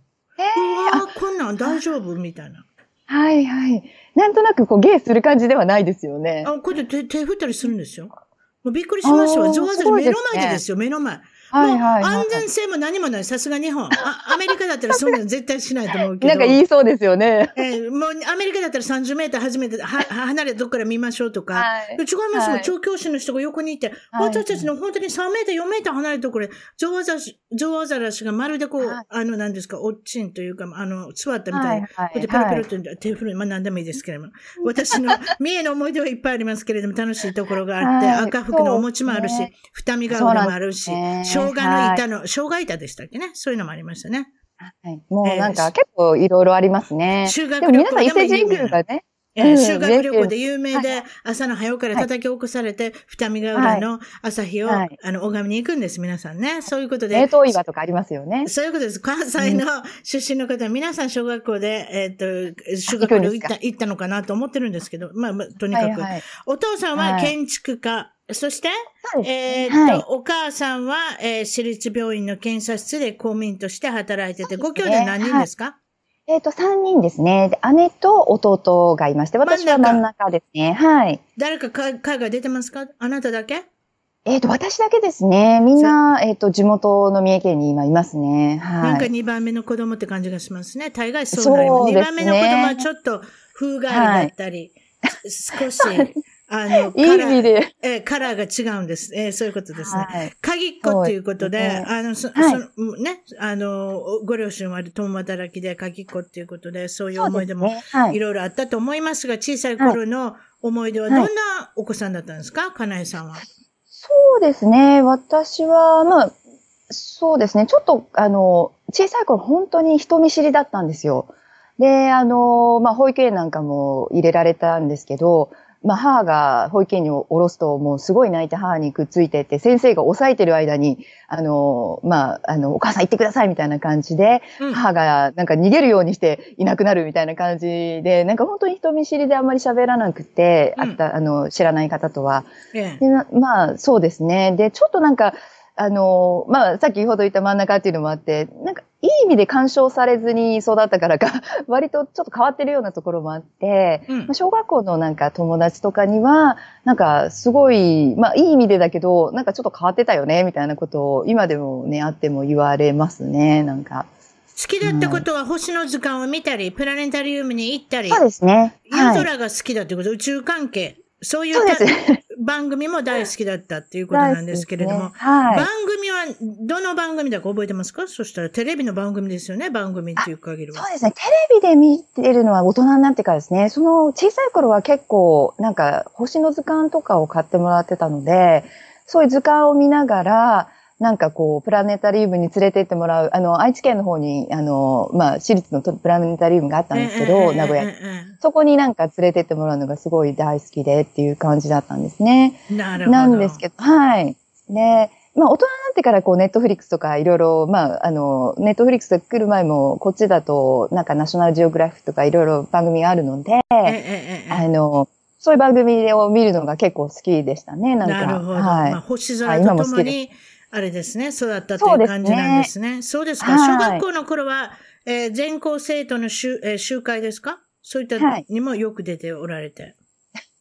わこんなん大丈夫？みたいな。はいはい。なんとなくこう芸する感じではないですよね。あ、こうやって手振ったりするんですよ。もうびっくりしましたわ。上手に目の前でですよ、目の前。はいはい、はい、安全性も何もない。さすが日本。あアメリカだったらそんなの絶対しないと思うけど。なんか言いそうですよね。えー、もうアメリカだったら30メーター初めては離れてどっから見ましょうとか。はい、違いますもん、調教師の人が横にいて、はい、私たちの本当に3メーター、4メーター離れたところで、ジョアザシ、ジョアザラシがまるでこう、はい、あの、なんですか、おっちんというか、あの、座ったみたいな。はい、こうやってペロペロって手振る、まあ何でもいいですけれども。私の三重の思い出はいっぱいありますけれども、楽しいところがあって、赤福のお餅もあるし、二見ヶ浦もあるし、生姜の板の、生姜板でしたっけね？そういうのもありましたね。はい。もうなんか、結構いろいろありますね。修学旅行でも皆さん伊勢神宮がね、えー、修学旅行で有名で、朝の早から叩き起こされて、二見ヶ浦の朝日を、あの、拝みに行くんです、皆さんね。そういうことで。冷凍岩とかありますよね。そういうことです。関西の出身の方、皆さん小学校で、えっ、と、修学旅行行った、のかなと思ってるんですけど、まあ、まあ、とにかく。お父さんは建築家、そして、えっと、はい、お母さんは、えー、私立病院の検査室で公務員として働いてて、ね、ご兄弟何人ですか、はいえっ、ー、と、三人ですね。姉と弟がいまして、私は真ん中ですね。はい。誰か海外出てますか？あなただけ？えっ、ー、と、私だけですね。みんな、えっ、ー、と、地元の三重県に今いますね。はい。なんか二番目の子供って感じがしますね。大概そうなります。二、番目の子供はちょっと風変わりだったり、はい、少し、[laughs] あの、いい意味で。えーカラーが違うんです。えーそういうことですね。はい。鍵っ子っていうことで、あの、そ、はいそのね、あの、ご両親は共働きで鍵っ子っていうことで、そういう思い出もいいろいろあったと思いますが、小さい頃の思い出はどんなお子さんだったんですか、かなえさんは。そうですね。私は、まあ、そうですね。ちょっと、あの、小さい頃本当に人見知りだったんですよ。で、あの、まあ、保育園なんかも入れられたんですけど、まあ、母が保育園に降ろすと、もうすごい泣いて母にくっついてって、先生が抑えてる間に、あの、まあ、あの、お母さん行ってくださいみたいな感じで、うん母がなんか逃げるようにしていなくなるみたいな感じで、なんか本当に人見知りであんまり喋らなくて、うんあった、あの、知らない方とは。ええでなまあ、そうですね。で、ちょっとなんか、あの、まあ、さっきほど言った真ん中っていうのもあって、なんか、いい意味で干渉されずに育ったからか、[laughs] 割とちょっと変わってるようなところもあって、うんまあ小学校のなんか友達とかには、なんかすごい、まあいい意味でだけど、なんかちょっと変わってたよね、みたいなことを今でもね、あっても言われますね、なんか。好きだったことは星の図鑑を見たり、プラネタリウムに行ったり、そうですね。はい。夜空が好きだってこと、宇宙関係、そういそうです。番組も大好きだったっていうことなんですけれども、ねはい番。組はどの番組だか覚えてますか？そしたらテレビの番組ですよね、番組っていう限りはそう。ですね。テレビで見てるのは大人になってからですね。その小さい頃は結構、なんか星の図鑑とかを買ってもらってたので、そういう図鑑を見ながら、なんかこう、プラネタリウムに連れてってもらう、あの、愛知県の方に、あの、まあ、私立のプラネタリウムがあったんですけど、名古屋そこになんか連れてってもらうのがすごい大好きでっていう感じだったんですね。ええなるほど。なんですけど、はい。で、まあ、大人になってからこう、ネットフリックスとかいろいろ、まあ、あの、ネットフリックスが来る前も、こっちだと、なんかナショナルジオグラフィックとかいろいろ番組があるので、あの、そういう番組を見るのが結構好きでしたね、なんか。なるほど。はい。まあ、星空とともに、あれですね、育ったというう感じなんですね。そうですか。はい小学校の頃は、えー全校生徒の集,、えー集会ですか？そういったはいにもよく出ておられて。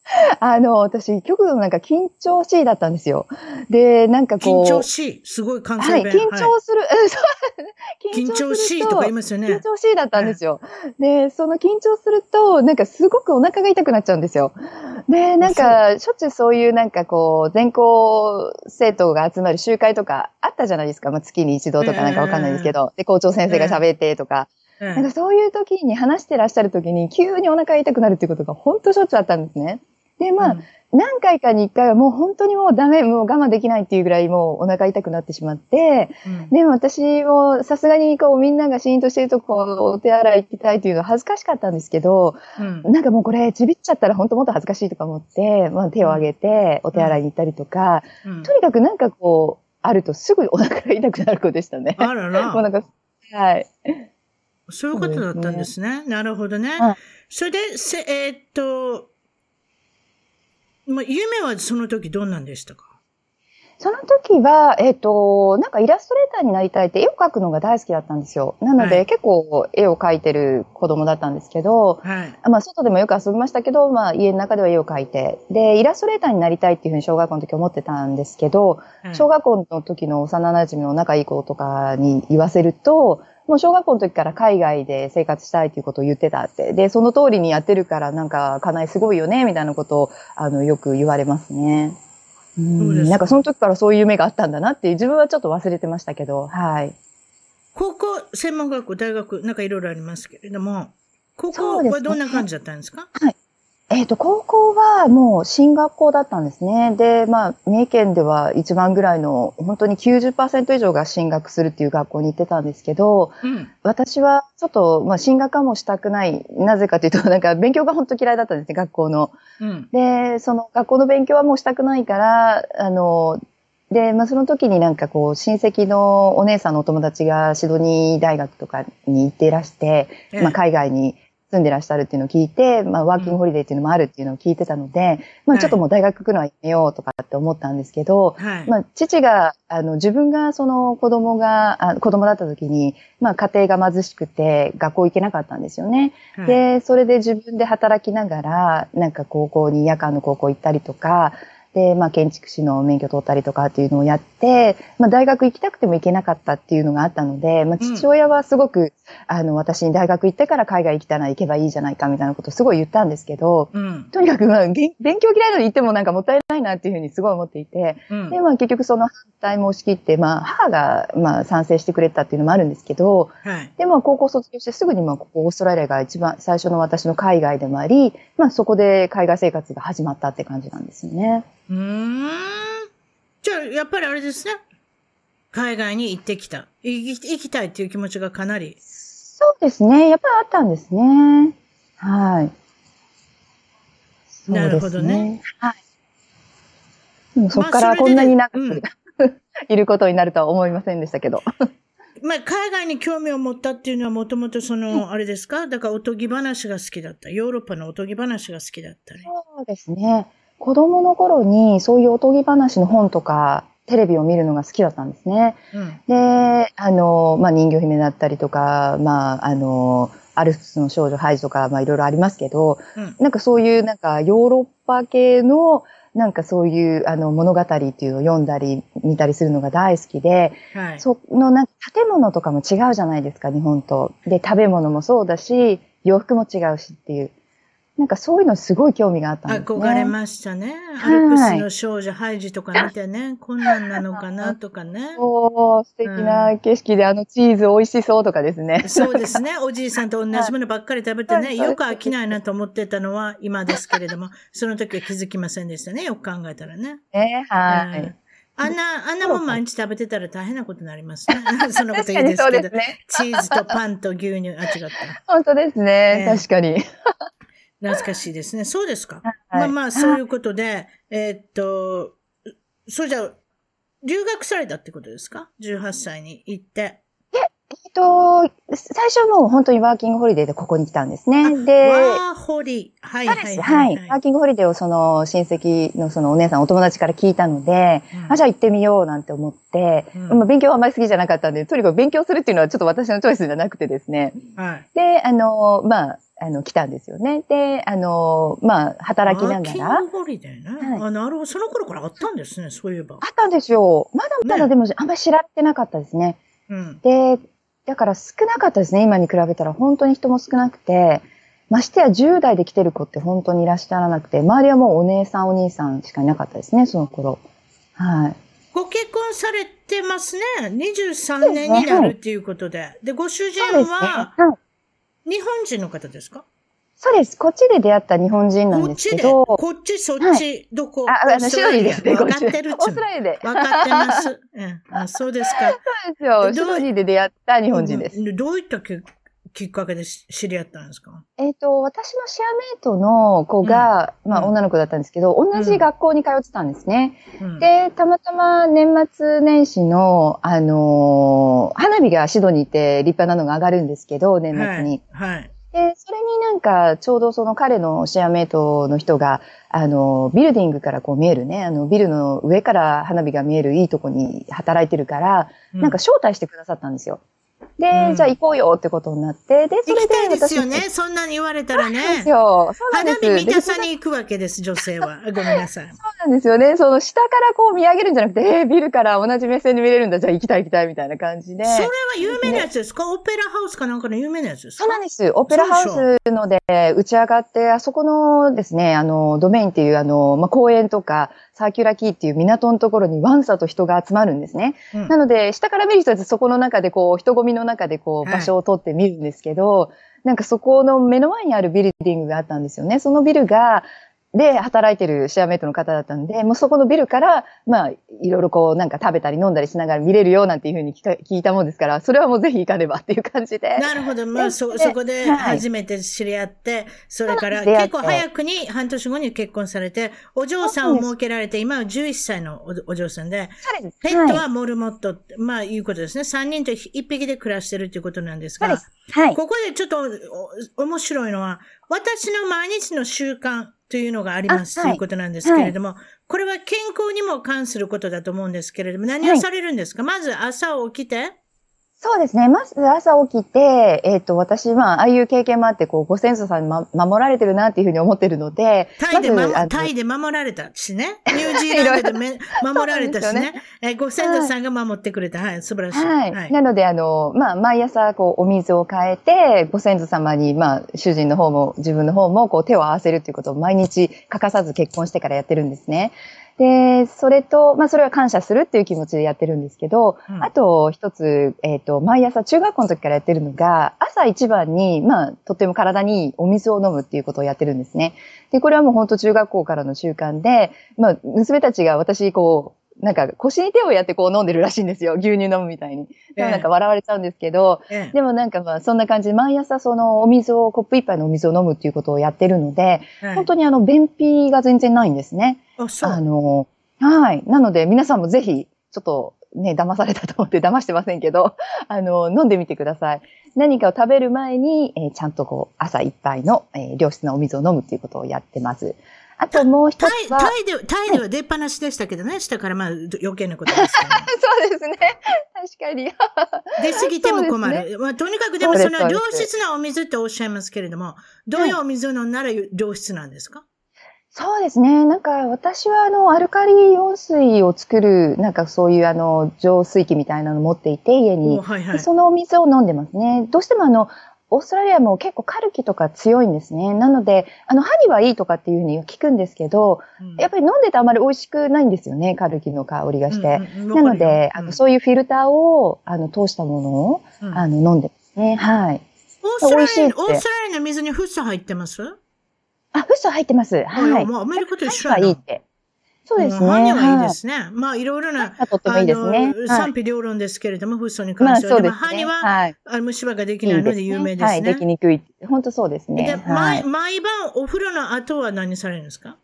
[laughs] あの、私、極度のなんか緊張しいだったんですよ。で、なんかこう。緊張しい。すごい関はい、西弁。緊張する、うん [laughs] そう緊張しいとか言いますよね緊。張しいだったんですよ。で、その緊張すると、なんかすごくお腹が痛くなっちゃうんですよ。で、なんか、しょっちゅうそういうなんかこう、全校生徒が集まる集会とかあったじゃないですか。まあ、月に一度とかなんかわかんないですけど。で、校長先生が喋ってとか。ええなんかそういう時に話してらっしゃる時に急にお腹が痛くなるっていうことが本当しょっちゅうあったんですね。で、まあ、うん何回かに一回はもう本当にもうダメ、もう我慢できないっていうぐらいもうお腹痛くなってしまって、うんでも私もさすがにこうみんながシーンとしてるとこうお手洗い行きたいっていうのは恥ずかしかったんですけど、うんなんかもうこれちびっちゃったら本当もっと恥ずかしいとか思って、まあ手を挙げてお手洗いに行ったりとか、うんとにかくなんかこう、あるとすぐお腹が痛くなる子でしたね。あらら。[laughs] もうなんか、はい。そういうことだったんですね。なるほどね。はいそれで、せえーっと、まあ、夢はその時どんなんでしたか？その時は、えっ、と、なんかイラストレーターになりたいって絵を描くのが大好きだったんですよ。なので、はい結構絵を描いてる子供だったんですけど、はい。まあ、外でもよく遊びましたけど、まあ、家の中では絵を描いて、で、イラストレーターになりたいっていうふうに小学校の時思ってたんですけど、はい小学校の時の幼馴染の仲いい子とかに言わせると、もう小学校の時から海外で生活したいということを言ってたって。で、その通りにやってるから、なんか、家内すごいよね、みたいなことを、あの、よく言われますね。うそうですかんなんかその時からそういう夢があったんだなっていう、自分はちょっと忘れてましたけど、はい。高校、専門学校、大学、なんかいろいろありますけれども、高校はどんな感じだったんですか？えっ、と、高校はもう進学校だったんですね。で、まあ、三重県では一番ぐらいの、本当に90%以上が進学するっていう学校に行ってたんですけど、うん。私はちょっと、まあ、進学はもうしたくない。なぜかというと、なんか勉強が本当嫌いだったんですね、学校の。うん。で、その学校の勉強はもうしたくないから、あの、で、まあ、その時になんかこう、親戚のお姉さんのお友達がシドニー大学とかに行っていらして、ええまあ、海外に住んでらっしゃるっていうのを聞いて、まあ、ワーキングホリデーっていうのもあるっていうのを聞いてたので、まあ、ちょっともう大学行くのはやめようとかって思ったんですけど、はい。まあ、父が、あの、自分がその子供が、あ子供だった時に、まあ、家庭が貧しくて学校行けなかったんですよね。はい、で、それで自分で働きながら、なんか高校に夜間の高校行ったりとか、で、まあ、建築士の免許取ったりとかっていうのをやって、まあ、大学行きたくても行けなかったっていうのがあったので、まあ、父親はすごく、あの、私に大学行ってから海外行きたら行けばいいじゃないかみたいなことをすごい言ったんですけど、うん。とにかく、まあ、勉強嫌いなのに行ってもなんかもったいないなっていうふうにすごい思っていて、うん。で、まあ、結局その反対も押し切って、まあ、母が、まあ、賛成してくれたっていうのもあるんですけど、はい。で、まあ、高校卒業してすぐに、まあ、ここオーストラリアが一番最初の私の海外でもあり、まあ、そこで海外生活が始まったって感じなんですよね。うーん。じゃあ、やっぱりあれですね。海外に行ってきた。行き行きたいっていう気持ちがかなり。そうですね。やっぱりあったんですね。はい。そうですなるほどね。はい。そこからこんなに長 [laughs] うんく、いることになるとは思いませんでしたけど。[laughs] まあ、海外に興味を持ったっていうのはもともとその、あれですか？だからおとぎ話が好きだった。ヨーロッパのおとぎ話が好きだったり。そうですね。子供の頃にそういうおとぎ話の本とか、テレビを見るのが好きだったんですね。うん。で、あの、まあ、人魚姫だったりとか、まあ、あの、アルプスの少女ハイジとか、まあ、いろいろありますけど、うん。なんかそういう、なんかヨーロッパ系の、なんかそういう、あの、物語っていうのを読んだり、見たりするのが大好きで、はい。その、なんか建物とかも違うじゃないですか、日本と。で、食べ物もそうだし、洋服も違うしっていう。なんかそういうのすごい興味があったんですね。憧れましたね。アはいルプスの少女ハイジとか見てね、こんなんなのかなとかね。そう、素敵な景色で、あのチーズ美味しそうとかですね。そうですね。[laughs] おじいさんと同じものばっかり食べてね、はいよく飽きないなと思ってたのは今ですけれども、[laughs] その時は気づきませんでしたね。よく考えたらね。ね、はい。うんあんな、あんなもん毎日食べてたら大変なことになりますね。[laughs] そんなこといいですけど。ね。チーズとパンと牛乳、あ、違った。本当ですね。ええ確かに。懐かしいですね。そうですか？はいまあまあ、そういうことで、えーっと、そうじゃあ、留学されたってことですか ?18 歳に行って。えっと、最初はもう本当にワーキングホリデーでここに来たんですね。で、ワーホリ。はい。はいははいい。ワーキングホリデーをその親戚のそのお姉さん、お友達から聞いたので、うんあ、じゃあ行ってみようなんて思って、うんまあ勉強はあんまり好きじゃなかったんで、とにかく勉強するっていうのはちょっと私のチョイスじゃなくてですね。はい。で、あの、まあ、あの、来たんですよね。で、あの、まあ、働きながら。キングホリデーね。はいあ、なるほど。その頃からあったんですね、そういえば。あったんですよ。まだまだねでも、あんまり知られてなかったですね。うん。で、だから少なかったですね。今に比べたら本当に人も少なくて、ましてや10代で来てる子って本当にいらっしゃらなくて、周りはもうお姉さんお兄さんしかいなかったですね、その頃。はい。ご結婚されてますね。23年になるっていうことで。で、ご主人。ははい。日本人の方ですか？そうです。こっちで出会った日本人なんでこっちで、すけど、こっち、そっち、どこ？あ、あの、シドニーですね、かっちで。オーってるっちゅうストラリアで。わかってます。うん。あ、そうですか。[laughs] そうですよ。どうシドニーで出会った日本人です。うんどういったききっかけでし知り合ったんですか？えっ、と、私のシェアメイトの子が、まうんあ女の子だったんですけど、同じ学校に通ってたんですね。うん。で、たまたま年末年始の、あのー花火がシドニーって立派なのが上がるんですけど、年末に。はい。はい。で、それになんか、ちょうどその彼のシェアメイトの人が、あの、ビルディングからこう見えるね、あの、ビルの上から花火が見えるいいとこに働いてるから、うなんか、招待してくださったんですよ。で、うんじゃあ行こうよってことになって、で、それで行きたいですよ私ね。そんなに言われたらねそうなんです。よ。そうなんです。花火見たでさに行くわけです、女性は。ごめんなさい。[laughs] そうなんですよね。その下からこう見上げるんじゃなくて、えービルから同じ目線で見れるんだ。じゃあ行きたい行きたいみたいな感じで。それは有名なやつですか？オペラハウスかなんかの有名なやつですか？そうなんです。オペラハウスので打ち上がって、あそこのですね、あの、ドメインっていうあの、まあ、公園とか、サーキュラキーっていう港のところにワンサと人が集まるんですね。うんなので、下から見る人たちそこの中でこう、人混みの中でこう、はい場所を取って見るんですけど、なんかそこの目の前にあるビルディングがあったんですよね。そのビルが、で、働いてるシェアメイトの方だったんで、もうそこのビルから、まあ、いろいろこう、なんか食べたり飲んだりしながら見れるよなんていうふうに聞いたもんですから、それはもうぜひ行かねばっていう感じで。なるほど。まあ、そ、でそこではい初めて知り合って、それから結構早くに、半年後に結婚されて、お嬢さんを設けられて、今は11歳のおお嬢さんで、ペットはモルモットって、まあいうことですね。3人と1匹で暮らしてるということなんですが。はい。ここでちょっとお面白いのは、私の毎日の習慣というのがありますとい。うことなんですけれども、これは健康にも関することだと思うんですけれども、何をされるんですか、まず朝起きて、そうですね。まず朝起きて、えっ、と、私、まあ、ああいう経験もあって、こう、ご先祖さんに、ま、守られてるなっていうふうに思ってるので、タイで、まずま、タイで守られたしね。[laughs] ニュージーランドでめ守られたしそうなんね。えご先祖さんが守ってくれた。はい、素晴らしい。はい。なので、あの、まあ、毎朝、こう、お水を変えて、ご先祖様に、まあ、主人の方も、自分の方も、こう、手を合わせるっていうことを毎日欠かさず結婚してからやってるんですね。で、それと、まあ、それは感謝するっていう気持ちでやってるんですけど、うんあと、一つ、えっ、と、毎朝、中学校の時からやってるのが、朝一番に、まあ、とっても体にいいお水を飲むっていうことをやってるんですね。で、これはもう本当中学校からの習慣で、まあ、娘たちが私、こう、なんか腰に手をやってこう飲んでるらしいんですよ。牛乳飲むみたいに。でもなんか笑われちゃうんですけど、ええでもなんかまあそんな感じで毎朝そのお水を、コップ一杯のお水を飲むっていうことをやってるので、はい本当にあの便秘が全然ないんですね。あ、そう。あの、はい。なので皆さんもぜひ、ちょっとね、騙されたと思って騙してませんけど、[laughs] あの、飲んでみてください。何かを食べる前に、えーちゃんとこう、朝一杯の、えー良質なお水を飲むっていうことをやってます。あともう一タイ、つは、タイで、タイでは出っ放しでしたけどね。下からまあ余計なことですから、ね。[laughs] そうですね。確かに。[laughs] 出過ぎても困る。まあ、とにかくでもその良質なお水っておっしゃいますけれども、どういうお水を飲んだら良質なんですか、そうですね。なんか私はあの、アルカリ温水を作る、なんかそういうあの、浄水器みたいなの持っていて、家おに。はいはい。でそのお水を飲んでますね。どうしてもあの、オーストラリアも結構カルキとか強いんですね。なので、あの、歯にはいいとかっていうふうに聞くんですけど、うんやっぱり飲んでてあまり美味しくないんですよね、カルキの香りがして。うんうんなので、あの、うんそういうフィルターを、あの、通したものを、うんあの、飲んでますね。はい。オーストラリア、オーストラリアの水にフッ素入ってます？あ、フッ素入ってます。は。はいい。もうアメリカと一緒歯やな。がいいって。そうですね。ん歯にはいいはですね。まあ、いろいろな、歯とってもいいですね。賛否両論ですけれども、フッ素にまあ関しては。でもそうですね。は、はい。あの虫歯ができないので有名ですね。はい、できにくい。本当そうですね。で、は毎い。毎晩お風呂の後は何されるんですか？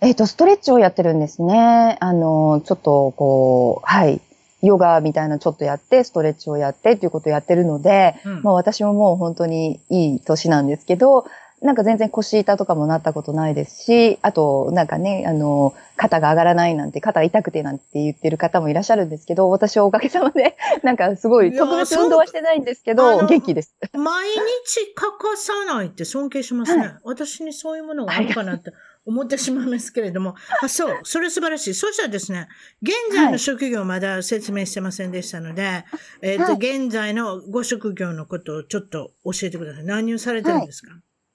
えっ、と、ストレッチをやってるんですね。あの、ちょっとこう、はい。ヨガみたいなのちょっとやって、ストレッチをやってっていうことをやってるので、うんまあ私ももう本当にいい年なんですけど、なんか全然腰痛とかもなったことないですし、あと、なんかね、あの、肩が上がらないなんて、肩が痛くてなんて言ってる方もいらっしゃるんですけど、私はおかげさまで、[laughs] なんかすごい特別運動はしてないんですけあど、の元気です。毎日欠かさないって尊敬しますね。はい私にそういうものがあるかなって思ってしまいますけれども。[laughs] あ、そう。それ素晴らしい。そしたらですね、現在の職業まだ説明してませんでしたので、えっ、と、はい現在のご職業のことをちょっと教えてください。何をされてるんですか、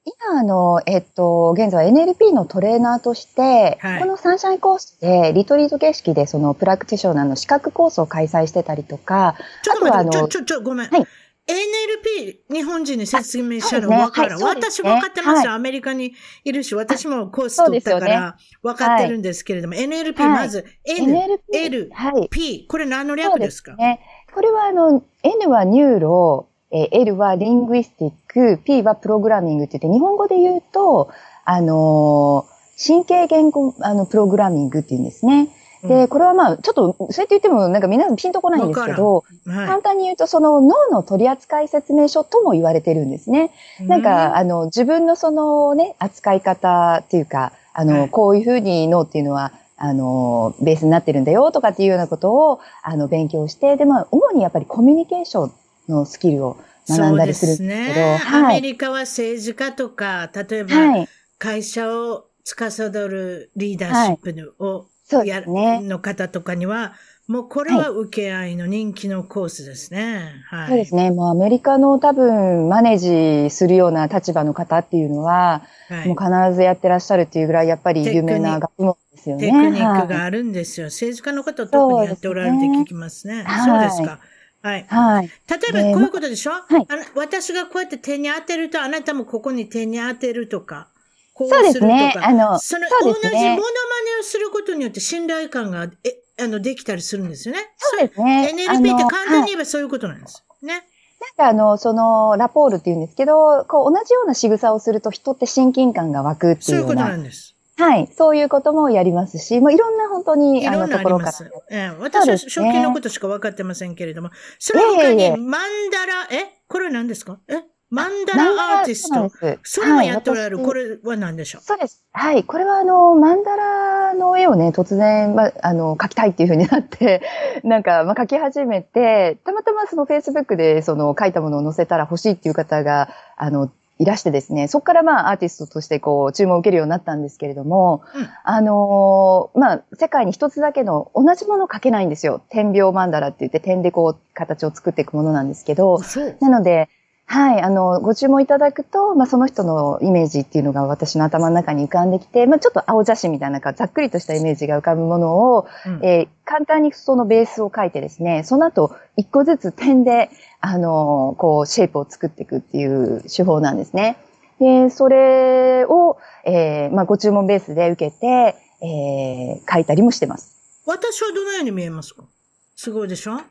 今、あの、えっと、現在は NLP のトレーナーとして、はい。このサンシャインコースで、リトリート形式で、そのプラクティショナーの資格コースを開催してたりとか、ちょっと待って、ちょ、ちょ、ちょ、ごめん。はい。NLP、日本人に説明したのあそうですね。分からん。はい私分かってますよ、はアメリカにいるし、私もコース取ったから分かってるんですけれども、NLP、はい。まず N、NLP、L、はい。P、これ何の略でですかね。これは、あの、N はニューロ、えー L はリングイスティック、P はプログラミングって言って、日本語で言うと、あのー神経言語、あの、プログラミングって言うんですね。で、これはまあ、ちょっと、そうやって言っても、なんか皆さんピンとこないんですけど、は簡単に言うと、その脳の取扱説明書とも言われてるんですね。い。なんか、あの、自分のそのね、扱い方っていうか、あの、はいこういうふうに脳っていうのは、あの、ベースになってるんだよとかっていうようなことを、あの、勉強して、で、まあ、主にやっぱりコミュニケーションのスキルを学んだりするんですけど、そうですね。アはい。メリカは政治家とか、例えばはい。会社を司るリーダーシップをそうやる、ね。の方とかには、もうこれは受け合いの人気のコースですね。はい。そうですね。もうアメリカの多分マネージするような立場の方っていうのは、はいもう必ずやってらっしゃるっていうぐらいやっぱり有名な学問ですよね。テクニックはいがあるんですよ。政治家の方特にやっておられるって聞きますね。そそううですねですか。はい。はい。例えばねこういうことでしょ、いあの私がこうやって手に当てると、あなたもここに手に当てるとか、こそうですね。するとかあの、そのそう同じモノマネですね。をすることによって信頼感がえあのできたりするんですよね。そうですね。NLP って簡単にはい言えばそういうことなんです。ね。なんかあの、その、ラポールって言うんですけど、こう、同じような仕草をすると人って親近感が湧くってそいううことないうような、んです。はい、そういうこともやりますし、もういろんな本当に、あの、いろんなところから。ええ、私はそうですね食器のことしか分かってませんけれども、その他にマンダラ、えこれは何ですか？えマンダラアーティスト。それもやっておられる。はいこれは何でしょう？そうです。はい。これはあの、マンダラの絵をね、突然、まあ、あの、描きたいっていう風になって、[laughs] なんか、まあ、描き始めて、たまたまその Facebook でその描いたものを載せたら欲しいっていう方が、あの、いらしてですね、そこからまあアーティストとしてこう注文を受けるようになったんですけれども、うんあのーまあ世界に一つだけの同じものを描けないんですよ。点描マンダラって言って点でこう形を作っていくものなんですけど。なので、はい、あの、ご注文いただくと、まあ、その人のイメージっていうのが私の頭の中に浮かんできて、まあ、ちょっと青写真みたいな、ざっくりとしたイメージが浮かぶものを、うんえー簡単にそのベースを描いてですね、その後、一個ずつ点で、あの、こう、シェイプを作っていくっていう手法なんですね。で、それを、えーまあ、ご注文ベースで受けて、えー描いたりもしてます。私はどのように見えますか？すごいでしょ？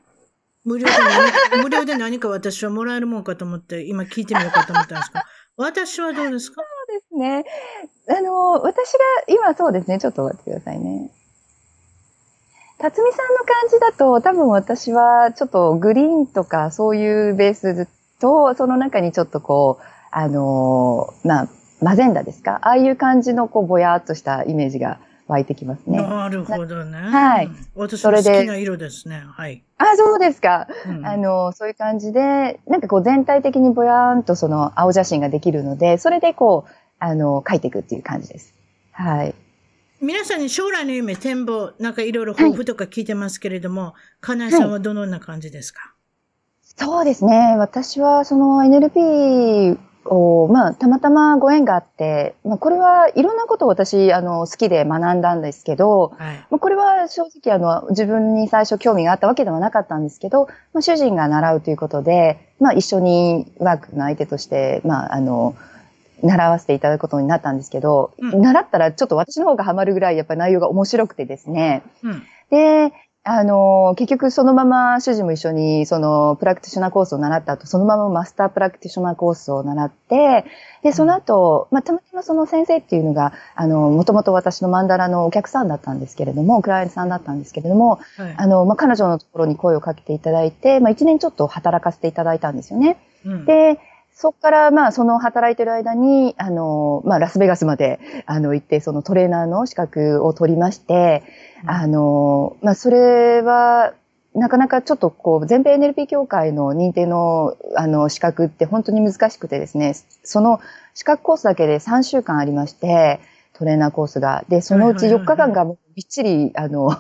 無料で何 [laughs] 無料で何か私はもらえるもんかと思って、今聞いてみようかと思ったんですが、[laughs] 私はどうですか？そうですね。あの、私が、今そうですね、ちょっと待ってくださいね。辰巳さんの感じだと、多分私はちょっとグリーンとかそういうベースと、その中にちょっとこう、あのまあ、マゼンダですか？ああいう感じのこう、ぼやーっとしたイメージが湧いてきますね。なるほどね。はいうん私の好きな色ですね。はい。あ、そうですか。うんあの、そういう感じで、なんかこう全体的にぼやーんとその青写真ができるので、それでこう、あの、描いていくっていう感じです。はい。皆さんに将来の夢、展望、なんかいろいろ抱負とか聞いてますけれども、かなえさんはどのような感じですか、そうですね。私はその NLP を、まあ、たまたまご縁があって、まあ、これはいろんなことを私、あの、好きで学んだんですけど、はい。まあ、これは正直あの、自分に最初興味があったわけではなかったんですけど、まあ、主人が習うということで、まあ、一緒にワークの相手として、まあ、あの、習わせていただくことになったんですけど、うん習ったらちょっと私の方がハマるぐらいやっぱり内容が面白くてですね、うん。で、あの、結局そのまま主人も一緒にそのプラクティショナーコースを習った後、そのままマスタープラクティショナーコースを習って、で、その後、まあ、たまたまその先生っていうのが、あの、もともと私のマンダラのお客さんだったんですけれども、クライアントさんだったんですけれども、はい。あの、まあ、彼女のところに声をかけていただいて、まあ、一年ちょっと働かせていただいたんですよね。うん、で、そこから、まあ、その働いてる間に、あの、まあ、ラスベガスまで、あの、行って、そのトレーナーの資格を取りまして、あの、まあ、それは、なかなかちょっとこう、全米 NLP 協会の認定の、あの、資格って本当に難しくてですね、その資格コースだけで3週間ありまして、トレーナーコースが。で、そのうち4日間がもうびっちり、あの、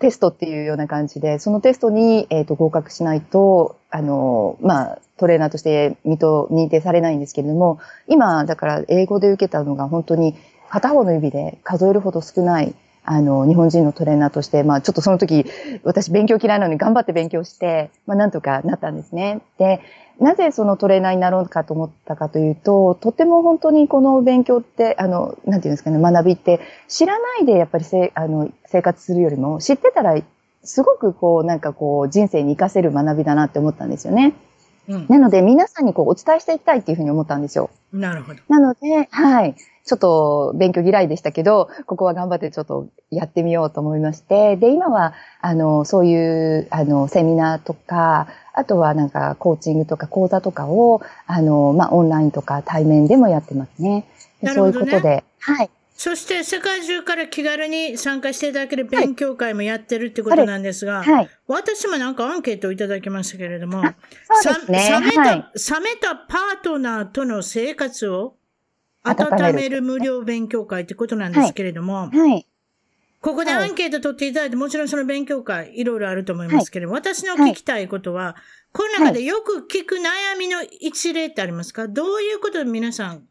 テストっていうような感じで、そのテストに、えっ、と、合格しないと、あの、まあ、トレーナーとして認定されないんですけれども、今、だから英語で受けたのが本当に片方の指で数えるほど少ない、あの、日本人のトレーナーとして、まあ、ちょっとその時、私勉強嫌いなのに頑張って勉強して、まあ、なんとかなったんですね。で、なぜそのトレーナーになろうかと思ったかというと、とても本当にこの勉強って、あの、なんていうんですかね、学びって、知らないでやっぱりせあの生活するよりも、知ってたら、すごくこう、なんかこう、人生に活かせる学びだなって思ったんですよね。うん。なので、皆さんにこう、お伝えしていきたいっていうふうに思ったんですよ。なるほど。なので、はい。ちょっと勉強嫌いでしたけど、ここは頑張ってちょっとやってみようと思いまして、で、今は、あの、そういう、あの、セミナーとか、あとはなんか、コーチングとか講座とかを、あの、まあ、オンラインとか対面でもやってますね。でそうなるほどねいうことで、はい。そして世界中から気軽に参加していただける勉強会もやってるってことなんですが、はい。私もなんかアンケートをいただきましたけれども、そうね。さ冷めた、はい。冷めたパートナーとの生活を温める無料勉強会ってことなんですけれども、はい。ここでアンケート取っていただいて、もちろんその勉強会、いろいろあると思いますけれども、私の聞きたいことは、この中でよく聞く悩みの一例ってありますか？どういうことで皆さん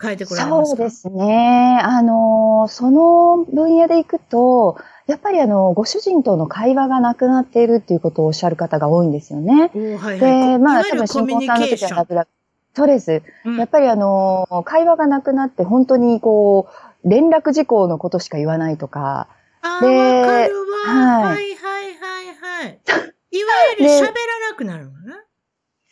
書いてこられますか？そうですね。あの、その分野でいくと、やっぱりあの、ご主人との会話がなくなっているっていうことをおっしゃる方が多いんですよね。はいはい。で、まあ、多分、新婚さんの。時はラブラブ。そうです。うんやっぱりあの、会話がなくなって、本当にこう、連絡事項のことしか言わないとか、あでかるわ。はいはいはいはいはい。いわゆる [laughs] 喋らなくなるのね。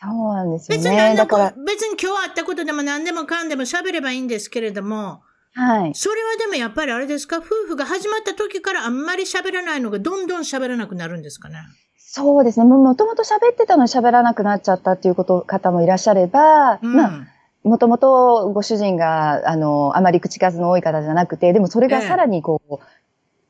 そうなんですよ別に何別に今日あったことでも何でもかんでも喋ればいいんですけれども、はい。それはでもやっぱりあれですか？夫婦が始まった時からあんまり喋らないのがどんどん喋らなくなるんですかね？そうですね。ももともと喋ってたのに喋らなくなっちゃったっていうこと方もいらっしゃれば、うん。まあ、もともとご主人が、あの、あまり口数の多い方じゃなくて、でもそれがさらにこう、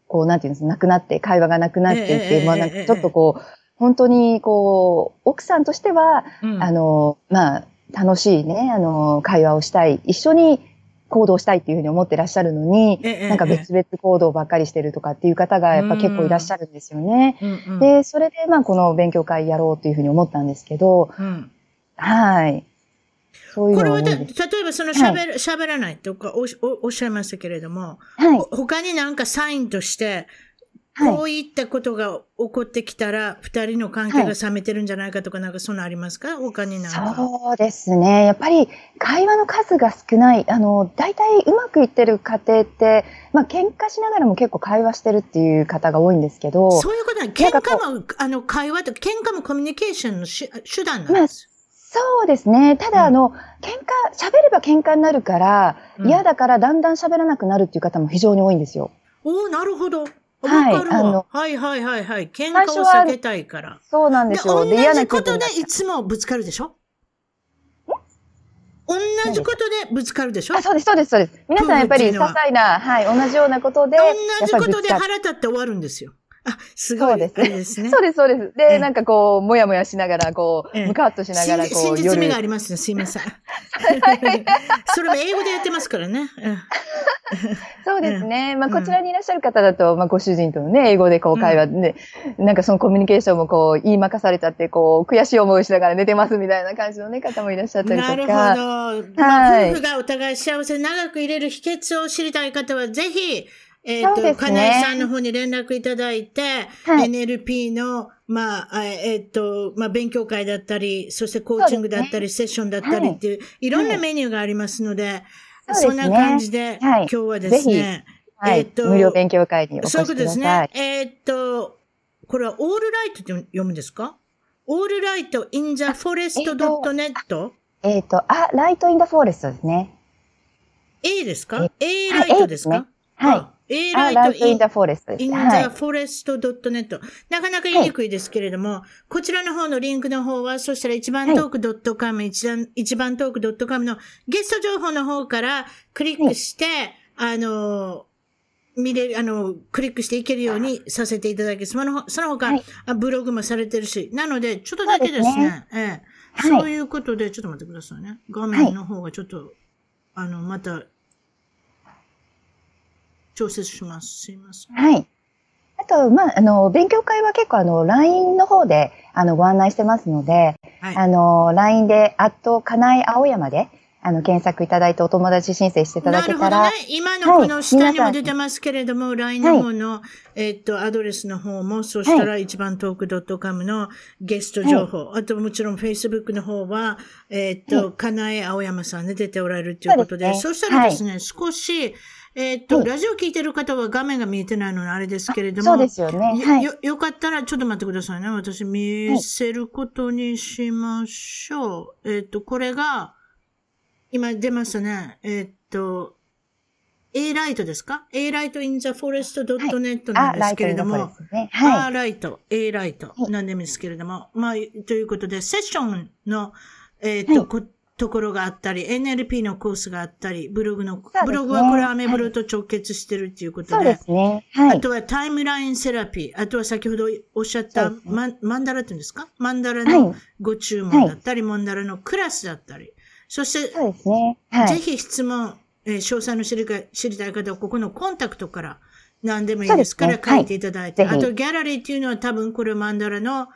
こう、なんていうんですか、なくなって、会話がなくなっていって、ええええまあなんかちょっとこう、本当にこう、奥さんとしては、うんあの、まあ、楽しいね、あの、会話をしたい、一緒に行動したいっていうふうに思ってらっしゃるのに、ええなんか別々行動ばっかりしてるとかっていう方がやっぱ結構いらっしゃるんですよね。うんうんで、それでまあこの勉強会やろうというふうに思ったんですけど、うんはい。そういうこれは。例えばその喋る、喋らないとかおしおおっしゃいましたけれども、はい。ほ他になんかサインとして、はいこういったことが起こってきたら、二人の関係が冷めてるんじゃないかとか、なんかそんなありますか？他になんか。そうですね。やっぱり会話の数が少ない。あの、大体うまくいってる家庭って、まあ喧嘩しながらも結構会話してるっていう方が多いんですけど、そういうことは、喧嘩も、あの、会話と、喧嘩もコミュニケーションの手手段なんです。そうですね。ただ、あの、喧嘩、喋れば喧嘩になるから、うん嫌だからだんだん喋らなくなるっていう方も非常に多いんですよ。おおなるほど。わはいあの。はいはいはいはい。喧嘩を避けたいから。そうなんで、ですよ。同で、嫌なじことでいつもぶつかるでしょ？同じことでぶつかるでしょ？あ、そうです、そうです、そうです。皆さんやっぱり些細な、はい、同じようなことで、同じことで腹立って終わるんですよ。あ、すごい。ですね。そうです、そうです。ええで、なんかこう、もやもやしながら、こう、ええムカッとしながら、こう、真真実味夜がありますね。すいません。[laughs] それも英語でやってますからね。うんそうですね。まあ、うんこちらにいらっしゃる方だと、まあ、ご主人とのね、英語でこう会話で、なんかそのコミュニケーションもこう、言いまかされちゃって、こう、悔しい思いをしながら寝てますみたいな感じのね、方もいらっしゃったりとか。なるほど。まあ、はい夫婦がお互い幸せに長く入れる秘訣を知りたい方は、ぜひ、えっ、と、そうですねかなえさんの方に連絡いただいて、はい。NLP の、まあ、えっ、と、まあ、勉強会だったり、そしてコーチングだったり、セッションだったりっていう、い、ろんなメニューがありますので、そんな感じで、はい。今日はですね、はい、えっと無料勉強会にそういうことです。ね。えーっと、これはオールライトって読むんですか？オールライト in the forest.net? えっ、と、あ、ライトインダフォーレストですね。A ですか？え ?A ライトですか、はい。あ A あ、ライトライトイ in ンダフォーレストです。in は the い。forest.net。なかなか言いにくいですけれども、こちらの方のリンクの方は、そしたら一番トーク .com、一番一番トーク .com のゲスト情報の方からクリックして、あの、見れる、あの、クリックしていけるようにさせていただきます。その、その他、はいあブログもされてるし、なので、ちょっとだけですね、そうですええはいそういうことで、ちょっと待ってくださいね。画面の方がちょっと、あの、また、調節します。すいません。はい。あと、まあ、あの、勉強会は結構、あの、LINE の方で、あの、ご案内してますので、はい。あの、LINE で、あと、かなえ青山で、あの、検索いただいてお友達申請していただけたら、なるほどね。今のこの下にも出てますけれども、LINE の方の、えっと、アドレスの方も、そしたら一番トーク .com のゲスト情報、あともちろん Facebook の方は、えっと、かなえ青山さんで出ておられるということで、そねしたらですね、少し、えっと、はいラジオ聞いてる方は画面が見えてないのであれですけれども、そうですよね。はい。よ、よかったら、ちょっと待ってくださいね。私、見せることにしましょう。えっ、と、これが、今出ましたね。えっ、と、A ライトですか ?A ライト in the forest.net なんですけれどもンダフォーレス、トですね。はライト、A ライトはいなんですけれども、まあ、ということで、セッションの、えっ、と、はいこところがあったり、NLP のコースがあったり、ブログの、すねブログはこれアメブロと直結してるっていうこい。とで、そうですね。はい。あとはタイムラインセラピー。あとは先ほどおっしゃったねマンマンダラって言うんですか？マンダラはのい。ご注文だったり、マンダラのクラスだったり。そして、そうですね。はい。ぜひ質問、えー詳細の知りか知りたい方はここのコンタクトから何でもいいですから書いていただいて。はいあとギャラリーっていうのは多分これマンダラの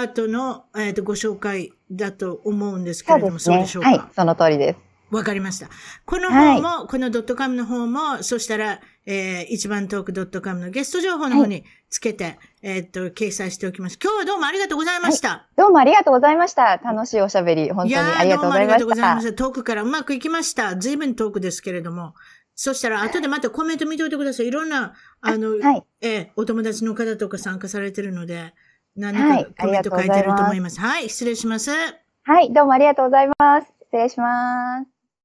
アートの、えーとご紹介だと思うんですけれども、そうねでしょう。か？はい。その通りです。わかりました。この方も、このドットカムの方も、そしたら、えー、一番トークドットカムのゲスト情報の方につけて、えーっと、掲載しておきます。今日はどうもありがとうございました。どうもありがとうございました。楽しいおしゃべり、本当にありがとうございまどうもありがとうごした。ざいました。遠くからうまくいきました。随分遠くですけれども。そしたら、後でまたコメント見ておいてください。いろんな、あの、はい。えーお友達の方とか参加されてるので、何はいかコメント書いてると思います。はい、失礼します。はい。どうもありがとうございます。失礼します。